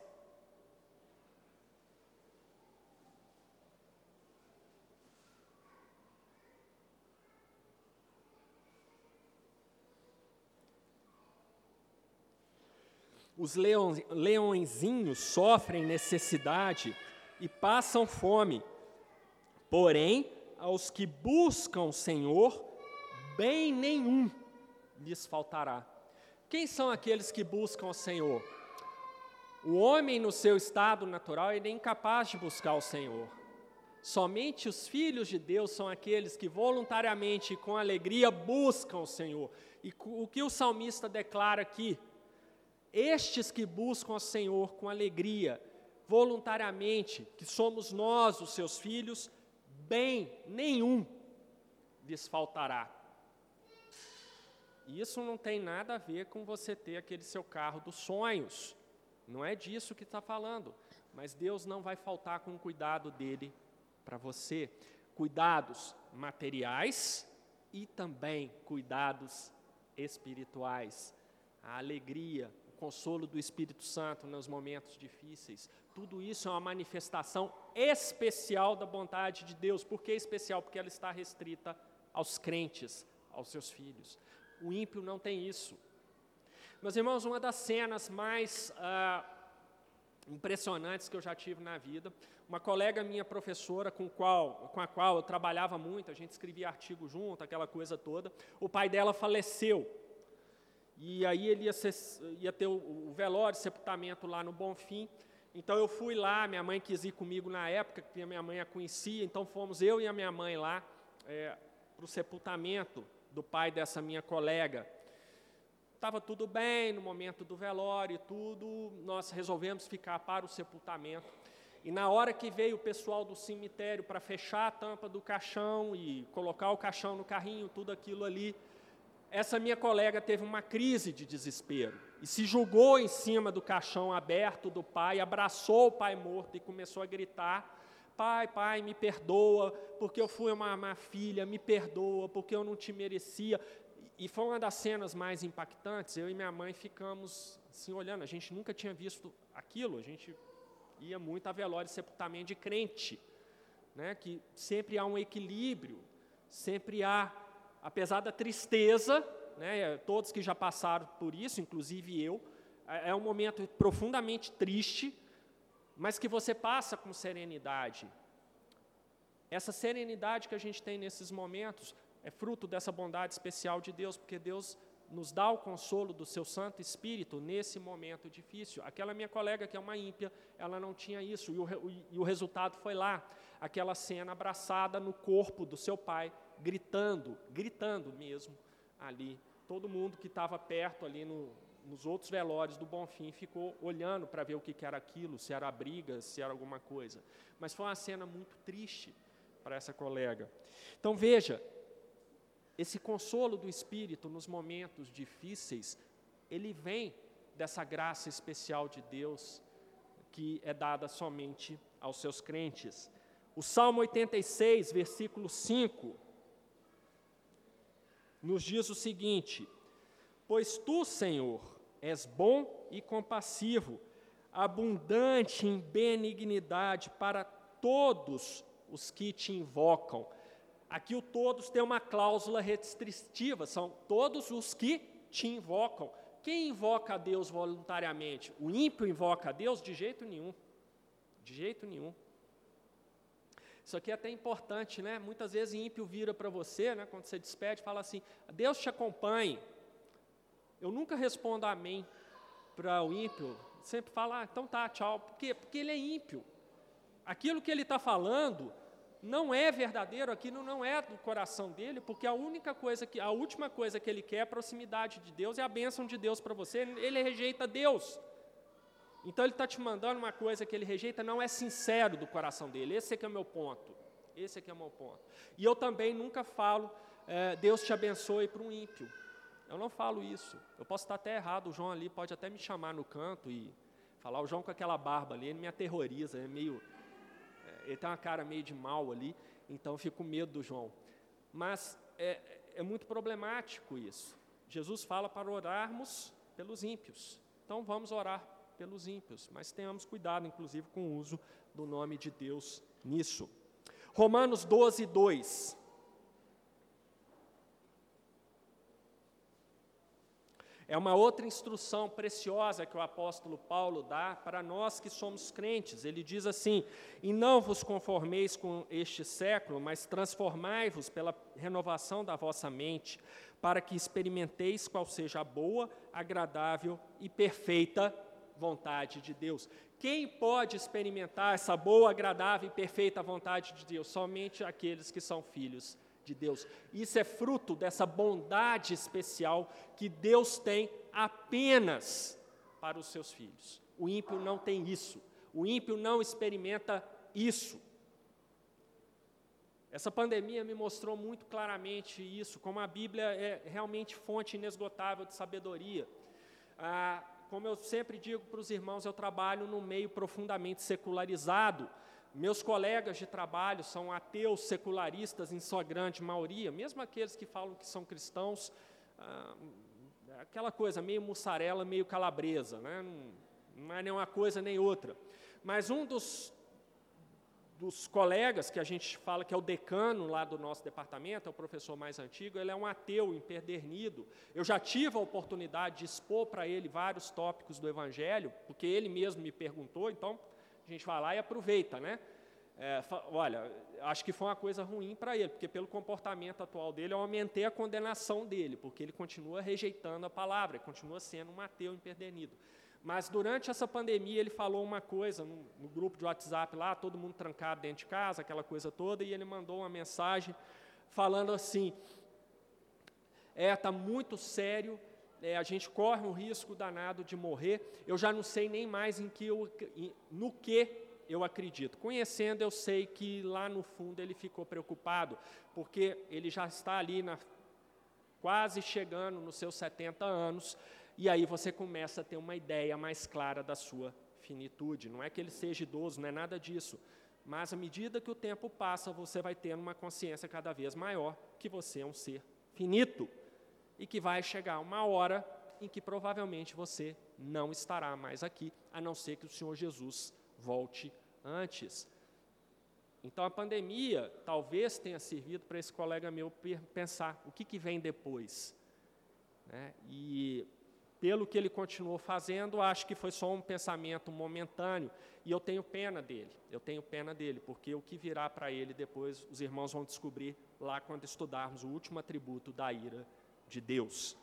S1: Os leõezinhos sofrem necessidade e passam fome. Porém, aos que buscam o Senhor, bem nenhum lhes faltará. Quem são aqueles que buscam o Senhor? O homem, no seu estado natural, ele é incapaz de buscar o Senhor. Somente os filhos de Deus são aqueles que voluntariamente e com alegria buscam o Senhor. E o que o salmista declara aqui? Estes que buscam o Senhor com alegria, voluntariamente, que somos nós, os seus filhos, bem nenhum lhes faltará. Isso não tem nada a ver com você ter aquele seu carro dos sonhos. Não é disso que está falando. Mas Deus não vai faltar com o cuidado dele para você. Cuidados materiais e também cuidados espirituais. A alegria, consolo do Espírito Santo nos momentos difíceis. Tudo isso é uma manifestação especial da bondade de Deus. Por que especial? Porque ela está restrita aos crentes, aos seus filhos. O ímpio não tem isso. Meus irmãos, uma das cenas mais ah, impressionantes que eu já tive na vida, uma colega minha professora com, qual, com a qual eu trabalhava muito, a gente escrevia artigo junto, aquela coisa toda, o pai dela faleceu e aí ele ia, ser, ia ter o, o, velório, sepultamento lá no Bonfim. Então eu fui lá, minha mãe quis ir comigo na época, que minha mãe a conhecia, então fomos eu e a minha mãe lá é, para o sepultamento do pai dessa minha colega. Estava tudo bem no momento do velório e tudo, nós resolvemos ficar para o sepultamento. E na hora que veio o pessoal do cemitério para fechar a tampa do caixão e colocar o caixão no carrinho, tudo aquilo ali, essa minha colega teve uma crise de desespero e se jogou em cima do caixão aberto do pai, abraçou o pai morto e começou a gritar: Pai, pai, me perdoa, porque eu fui uma má filha, me perdoa, porque eu não te merecia. E foi uma das cenas mais impactantes. Eu e minha mãe ficamos assim olhando. A gente nunca tinha visto aquilo. A gente ia muito a velório e sepultamento de crente, né? Que sempre há um equilíbrio, sempre há apesar da tristeza, né, todos que já passaram por isso, inclusive eu, é, é um momento profundamente triste, mas que você passa com serenidade. Essa serenidade que a gente tem nesses momentos é fruto dessa bondade especial de Deus, porque Deus nos dá o consolo do seu Santo Espírito nesse momento difícil. Aquela minha colega, que é uma ímpia, ela não tinha isso, e o, e o resultado foi lá, aquela cena abraçada no corpo do seu pai, gritando, gritando mesmo ali. Todo mundo que estava perto ali no, nos outros velórios do Bonfim ficou olhando para ver o que, que era aquilo, se era briga, se era alguma coisa. Mas foi uma cena muito triste para essa colega. Então veja, esse consolo do Espírito nos momentos difíceis, ele vem dessa graça especial de Deus que é dada somente aos seus crentes. O Salmo 86, versículo 5, nos diz o seguinte: Pois tu, Senhor, és bom e compassivo, abundante em benignidade para todos os que te invocam. Aqui o todos tem uma cláusula restritiva, são todos os que te invocam. Quem invoca a Deus voluntariamente? O ímpio invoca a Deus? De jeito nenhum. De jeito nenhum. Isso aqui é até importante, né? Muitas vezes ímpio vira para você, né, quando você despede, fala assim: Deus te acompanhe. Eu nunca respondo amém para o ímpio, sempre falo, ah, então tá, tchau. Por quê? Porque ele é ímpio. Aquilo que ele está falando não é verdadeiro, aquilo não é do coração dele, porque a única coisa que, a última coisa que ele quer é a proximidade de Deus, é a bênção de Deus para você, ele rejeita Deus. Então ele está te mandando uma coisa que ele rejeita, não é sincero do coração dele. Esse é que é o meu ponto. Esse é que é o meu ponto. E eu também nunca falo, é, Deus te abençoe para um ímpio. Eu não falo isso. Eu posso estar até errado, o João ali pode até me chamar no canto e falar, o João com aquela barba ali, ele me aterroriza, é meio ele tem uma cara meio de mal ali, então eu fico com medo do João. Mas é, é muito problemático isso. Jesus fala para orarmos pelos ímpios. Então vamos orar pelos ímpios, mas tenhamos cuidado, inclusive, com o uso do nome de Deus nisso. Romanos 12, 2. É uma outra instrução preciosa que o apóstolo Paulo dá para nós que somos crentes. Ele diz assim: E não vos conformeis com este século, mas transformai-vos pela renovação da vossa mente, para que experimenteis qual seja a boa, agradável e perfeita vontade de Deus. Quem pode experimentar essa boa, agradável e perfeita vontade de Deus? Somente aqueles que são filhos de Deus. Isso é fruto dessa bondade especial que Deus tem apenas para os seus filhos. O ímpio não tem isso. O ímpio não experimenta isso. Essa pandemia me mostrou muito claramente isso, como a Bíblia é realmente fonte inesgotável de sabedoria. Ah, como eu sempre digo para os irmãos, eu trabalho num meio profundamente secularizado. Meus colegas de trabalho são ateus secularistas em sua grande maioria, mesmo aqueles que falam que são cristãos, ah, aquela coisa meio mussarela, meio calabresa, né? não, não é nem uma coisa nem outra. Mas um dos, dos colegas que a gente fala que é o decano lá do nosso departamento, é o professor mais antigo, ele é um ateu empedernido. Eu já tive a oportunidade de expor para ele vários tópicos do Evangelho, porque ele mesmo me perguntou, então a gente vai lá e aproveita, né? É, olha, acho que foi uma coisa ruim para ele, porque pelo comportamento atual dele, eu aumentei a condenação dele, porque ele continua rejeitando a palavra, continua sendo um ateu empedernido. Mas durante essa pandemia, ele falou uma coisa no, no, grupo de WhatsApp lá, todo mundo trancado dentro de casa, aquela coisa toda, e ele mandou uma mensagem falando assim: é, está muito sério é, a gente corre um risco danado de morrer. Eu já não sei nem mais em que eu, no que eu acredito. Conhecendo, eu sei que lá no fundo ele ficou preocupado, porque ele já está ali na, quase chegando nos seus 70 anos, e aí você começa a ter uma ideia mais clara da sua finitude. Não é que ele seja idoso, não é nada disso. Mas à medida que o tempo passa, você vai tendo uma consciência cada vez maior que você é um ser finito e que vai chegar uma hora em que provavelmente você não estará mais aqui, a não ser que o Senhor Jesus volte antes. Então a pandemia talvez tenha servido para esse colega meu pensar o que, que vem depois. Né? E pelo que ele continuou fazendo, acho que foi só um pensamento momentâneo. E eu tenho pena dele, eu tenho pena dele, porque o que virá para ele depois, os irmãos vão descobrir lá quando estudarmos o último atributo da ira de Deus.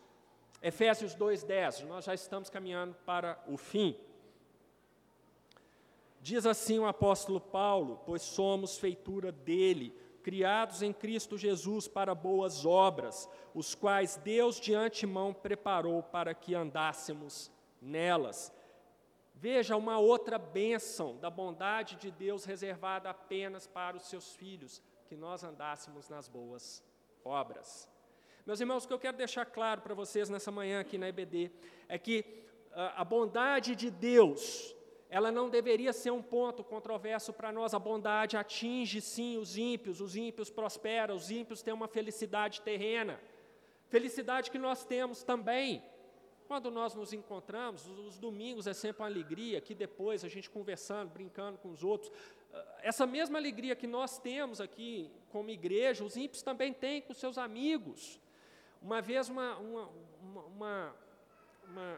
S1: Efésios 2:10, nós já estamos caminhando para o fim. Diz assim o apóstolo Paulo: Pois somos feitura dele, criados em Cristo Jesus para boas obras, os quais Deus de antemão preparou para que andássemos nelas. Veja uma outra bênção da bondade de Deus reservada apenas para os seus filhos, que nós andássemos nas boas obras. Meus irmãos, o que eu quero deixar claro para vocês nessa manhã aqui na EBD é que a bondade de Deus, ela não deveria ser um ponto controverso para nós. A bondade atinge sim os ímpios, os ímpios prosperam, os ímpios têm uma felicidade terrena. Felicidade que nós temos também. Quando nós nos encontramos, os domingos é sempre uma alegria, aqui depois a gente conversando, brincando com os outros. Ah, essa mesma alegria que nós temos aqui como igreja, os ímpios também têm com seus amigos. Uma vez uma, uma, uma, uma,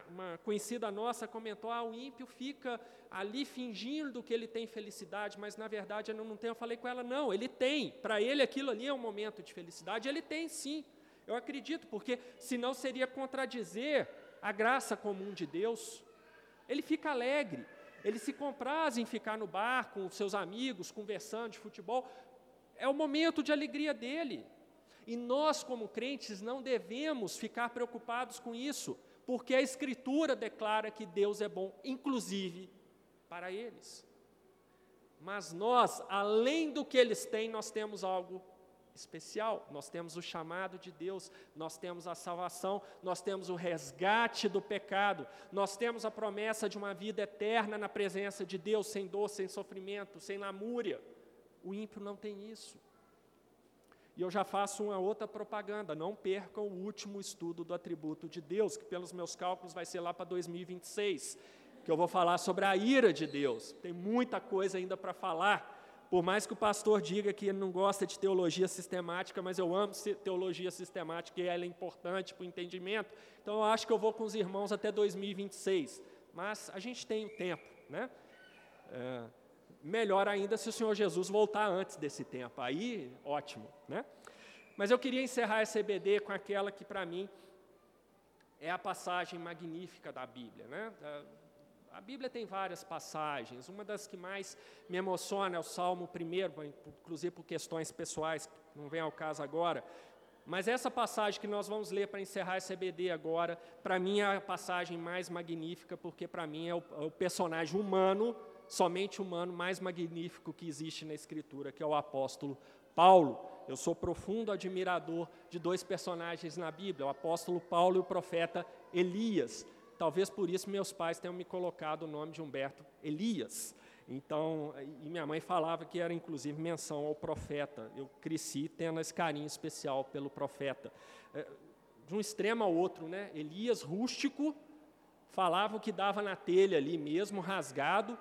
S1: uma conhecida nossa comentou: ah, o ímpio fica ali fingindo que ele tem felicidade, mas na verdade ele não tem. Eu falei com ela: não, ele tem. Para ele aquilo ali é um momento de felicidade. Ele tem sim. Eu acredito, porque senão seria contradizer a graça comum de Deus. Ele fica alegre, ele se compraz em ficar no bar com seus amigos, conversando de futebol. É o momento de alegria dele. E nós, como crentes, não devemos ficar preocupados com isso, porque a Escritura declara que Deus é bom, inclusive para eles. Mas nós, além do que eles têm, nós temos algo especial. Nós temos o chamado de Deus, nós temos a salvação, nós temos o resgate do pecado, nós temos a promessa de uma vida eterna na presença de Deus, sem dor, sem sofrimento, sem lamúria. O ímpio não tem isso. E eu já faço uma outra propaganda, não percam o último estudo do atributo de Deus, que pelos meus cálculos vai ser lá para 2026, que eu vou falar sobre a ira de Deus. Tem muita coisa ainda para falar, por mais que o pastor diga que ele não gosta de teologia sistemática, mas eu amo teologia sistemática e ela é importante para o entendimento. Então eu acho que eu vou com os irmãos até 2026. Mas a gente tem o tempo, né? É, melhor ainda se o Senhor Jesus voltar antes desse tempo. Aí, ótimo, né? Mas eu queria encerrar essa EBD com aquela que para mim é a passagem magnífica da Bíblia, né? A Bíblia tem várias passagens, uma das que mais me emociona é o Salmo 1, inclusive por questões pessoais, não vem ao caso agora. Mas essa passagem que nós vamos ler para encerrar esse EBD agora, para mim é a passagem mais magnífica, porque para mim é o, é o personagem humano, somente humano, mais magnífico que existe na Escritura, que é o apóstolo Paulo. Eu sou profundo admirador de dois personagens na Bíblia, o apóstolo Paulo e o profeta Elias. Talvez por isso meus pais tenham me colocado o nome de Humberto Elias. Então, e minha mãe falava que era inclusive menção ao profeta. Eu cresci tendo esse carinho especial pelo profeta. É, de um extremo ao outro, né? Elias rústico, falava o que dava na telha ali mesmo, rasgado,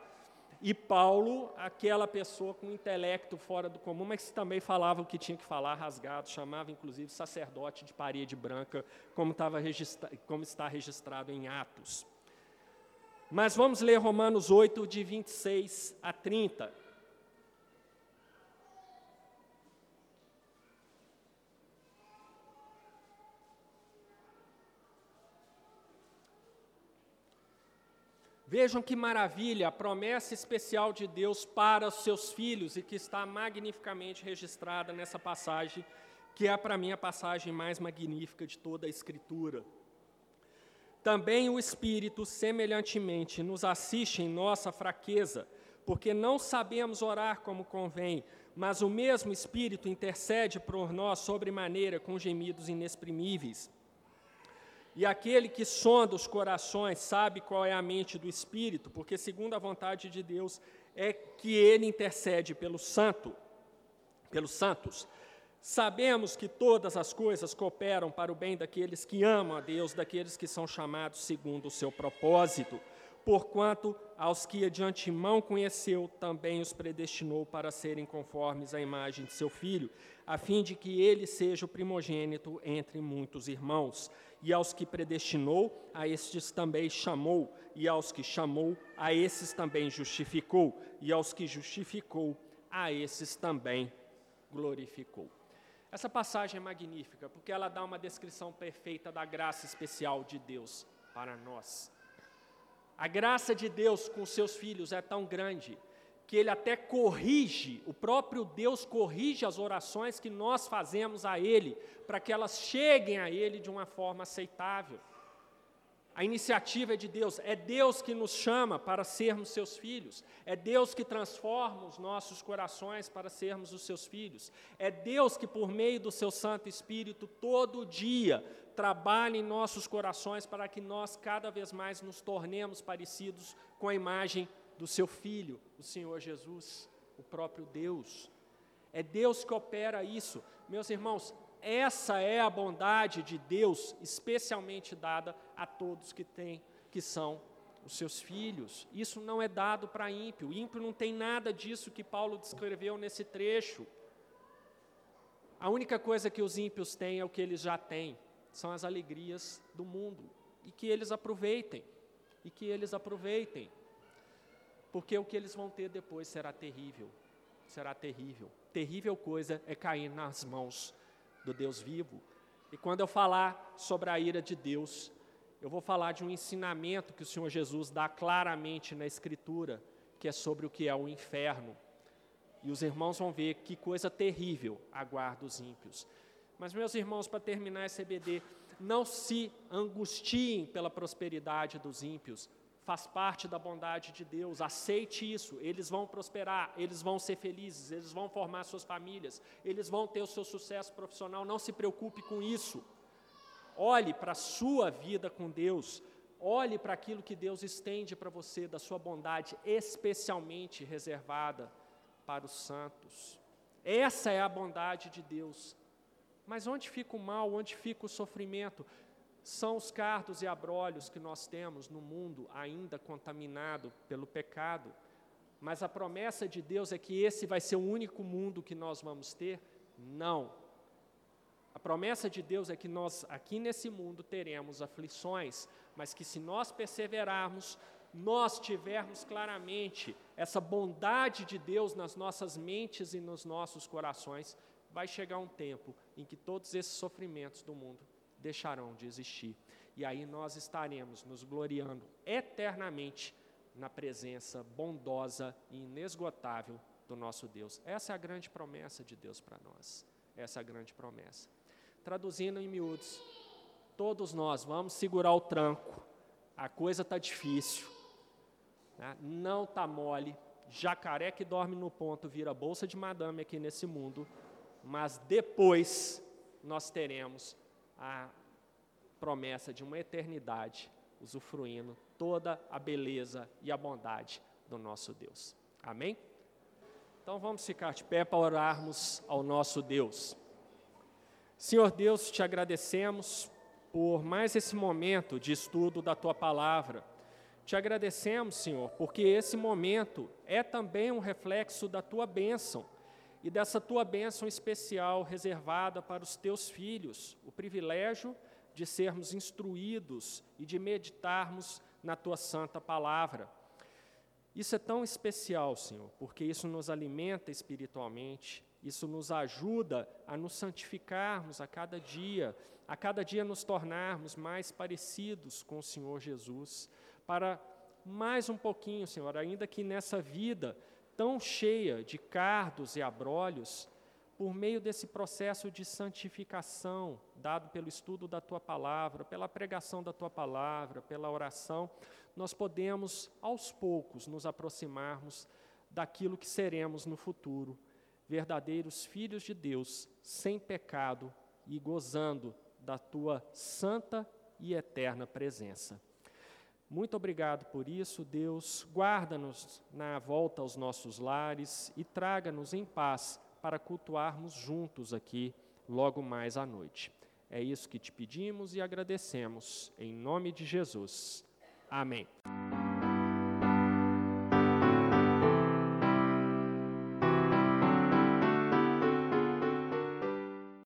S1: e Paulo, aquela pessoa com intelecto fora do comum, mas que também falava o que tinha que falar, rasgado, chamava inclusive sacerdote de parede branca, como, registra como está registrado em Atos. Mas vamos ler Romanos 8, de 26 a 30. Vejam que maravilha, a promessa especial de Deus para os seus filhos e que está magnificamente registrada nessa passagem, que é para mim a passagem mais magnífica de toda a Escritura. Também o Espírito, semelhantemente, nos assiste em nossa fraqueza, porque não sabemos orar como convém, mas o mesmo Espírito intercede por nós sobremaneira com gemidos inexprimíveis. E aquele que sonda os corações sabe qual é a mente do Espírito, porque segundo a vontade de Deus é que ele intercede pelo santo, pelos santos. Sabemos que todas as coisas cooperam para o bem daqueles que amam a Deus, daqueles que são chamados segundo o seu propósito. Porquanto aos que de antemão conheceu, também os predestinou para serem conformes à imagem de seu filho, a fim de que ele seja o primogênito entre muitos irmãos. E aos que predestinou, a estes também chamou, e aos que chamou, a esses também justificou, e aos que justificou, a esses também glorificou. Essa passagem é magnífica, porque ela dá uma descrição perfeita da graça especial de Deus para nós. A graça de Deus com seus filhos é tão grande que ele até corrige, o próprio Deus corrige as orações que nós fazemos a ele, para que elas cheguem a ele de uma forma aceitável. A iniciativa é de Deus, é Deus que nos chama para sermos seus filhos, é Deus que transforma os nossos corações para sermos os seus filhos, é Deus que, por meio do seu Santo Espírito, todo dia trabalha em nossos corações para que nós cada vez mais nos tornemos parecidos com a imagem do seu Filho, o Senhor Jesus, o próprio Deus. É Deus que opera isso. Meus irmãos, essa é a bondade de Deus, especialmente dada a todos que têm, que são os seus filhos. Isso não é dado para ímpio. Ímpio não tem nada disso que Paulo descreveu nesse trecho. A única coisa que os ímpios têm é o que eles já têm, são as alegrias do mundo. E que eles aproveitem. E que eles aproveitem porque o que eles vão ter depois será terrível. Será terrível. Terrível coisa é cair nas mãos do Deus vivo. E quando eu falar sobre a ira de Deus, eu vou falar de um ensinamento que o Senhor Jesus dá claramente na Escritura, que é sobre o que é o inferno. E os irmãos vão ver que coisa terrível aguarda os ímpios. Mas, meus irmãos, para terminar esse EBD, não se angustiem pela prosperidade dos ímpios, faz parte da bondade de Deus, aceite isso, eles vão prosperar, eles vão ser felizes, eles vão formar suas famílias, eles vão ter o seu sucesso profissional, não se preocupe com isso. Olhe para a sua vida com Deus, olhe para aquilo que Deus estende para você, da sua bondade, especialmente reservada para os santos. Essa é a bondade de Deus. Mas onde fica o mal, onde fica o sofrimento? são os cardos e abrolhos que nós temos no mundo ainda contaminado pelo pecado. Mas a promessa de Deus é que esse vai ser o único mundo que nós vamos ter? Não. A promessa de Deus é que nós aqui nesse mundo teremos aflições, mas que se nós perseverarmos, nós tivermos claramente essa bondade de Deus nas nossas mentes e nos nossos corações, vai chegar um tempo em que todos esses sofrimentos do mundo deixarão de existir. E aí nós estaremos nos gloriando eternamente na presença bondosa e inesgotável do nosso Deus. Essa é a grande promessa de Deus para nós. Essa é a grande promessa. Traduzindo em miúdos, todos nós vamos segurar o tranco. A coisa está difícil, né? não está mole. Jacaré que dorme no ponto vira bolsa de madame aqui nesse mundo, mas depois nós teremos a promessa de uma eternidade, usufruindo toda a beleza e a bondade do nosso Deus. Amém? Então vamos ficar de pé para orarmos ao nosso Deus. Senhor Deus, te agradecemos por mais esse momento de estudo da tua palavra. Te agradecemos, Senhor, porque esse momento é também um reflexo da tua bênção e dessa tua bênção especial reservada para os teus filhos, o privilégio de sermos instruídos e de meditarmos na tua santa palavra. Isso é tão especial, Senhor, porque isso nos alimenta espiritualmente, isso nos ajuda a nos santificarmos a cada dia, a cada dia nos tornarmos mais parecidos com o Senhor Jesus, para mais um pouquinho, Senhor, ainda que nessa vida tão cheia de cardos e abrolhos, por meio desse processo de santificação dado pelo estudo da tua palavra, pela pregação da tua palavra, pela oração, nós podemos aos poucos nos aproximarmos daquilo que seremos no futuro, verdadeiros filhos de Deus, sem pecado e gozando da tua santa e eterna presença. Muito obrigado por isso, Deus. Guarda-nos na volta aos nossos lares e traga-nos em paz para cultuarmos juntos aqui logo mais à noite. É isso que te pedimos e agradecemos. Em nome de Jesus. Amém.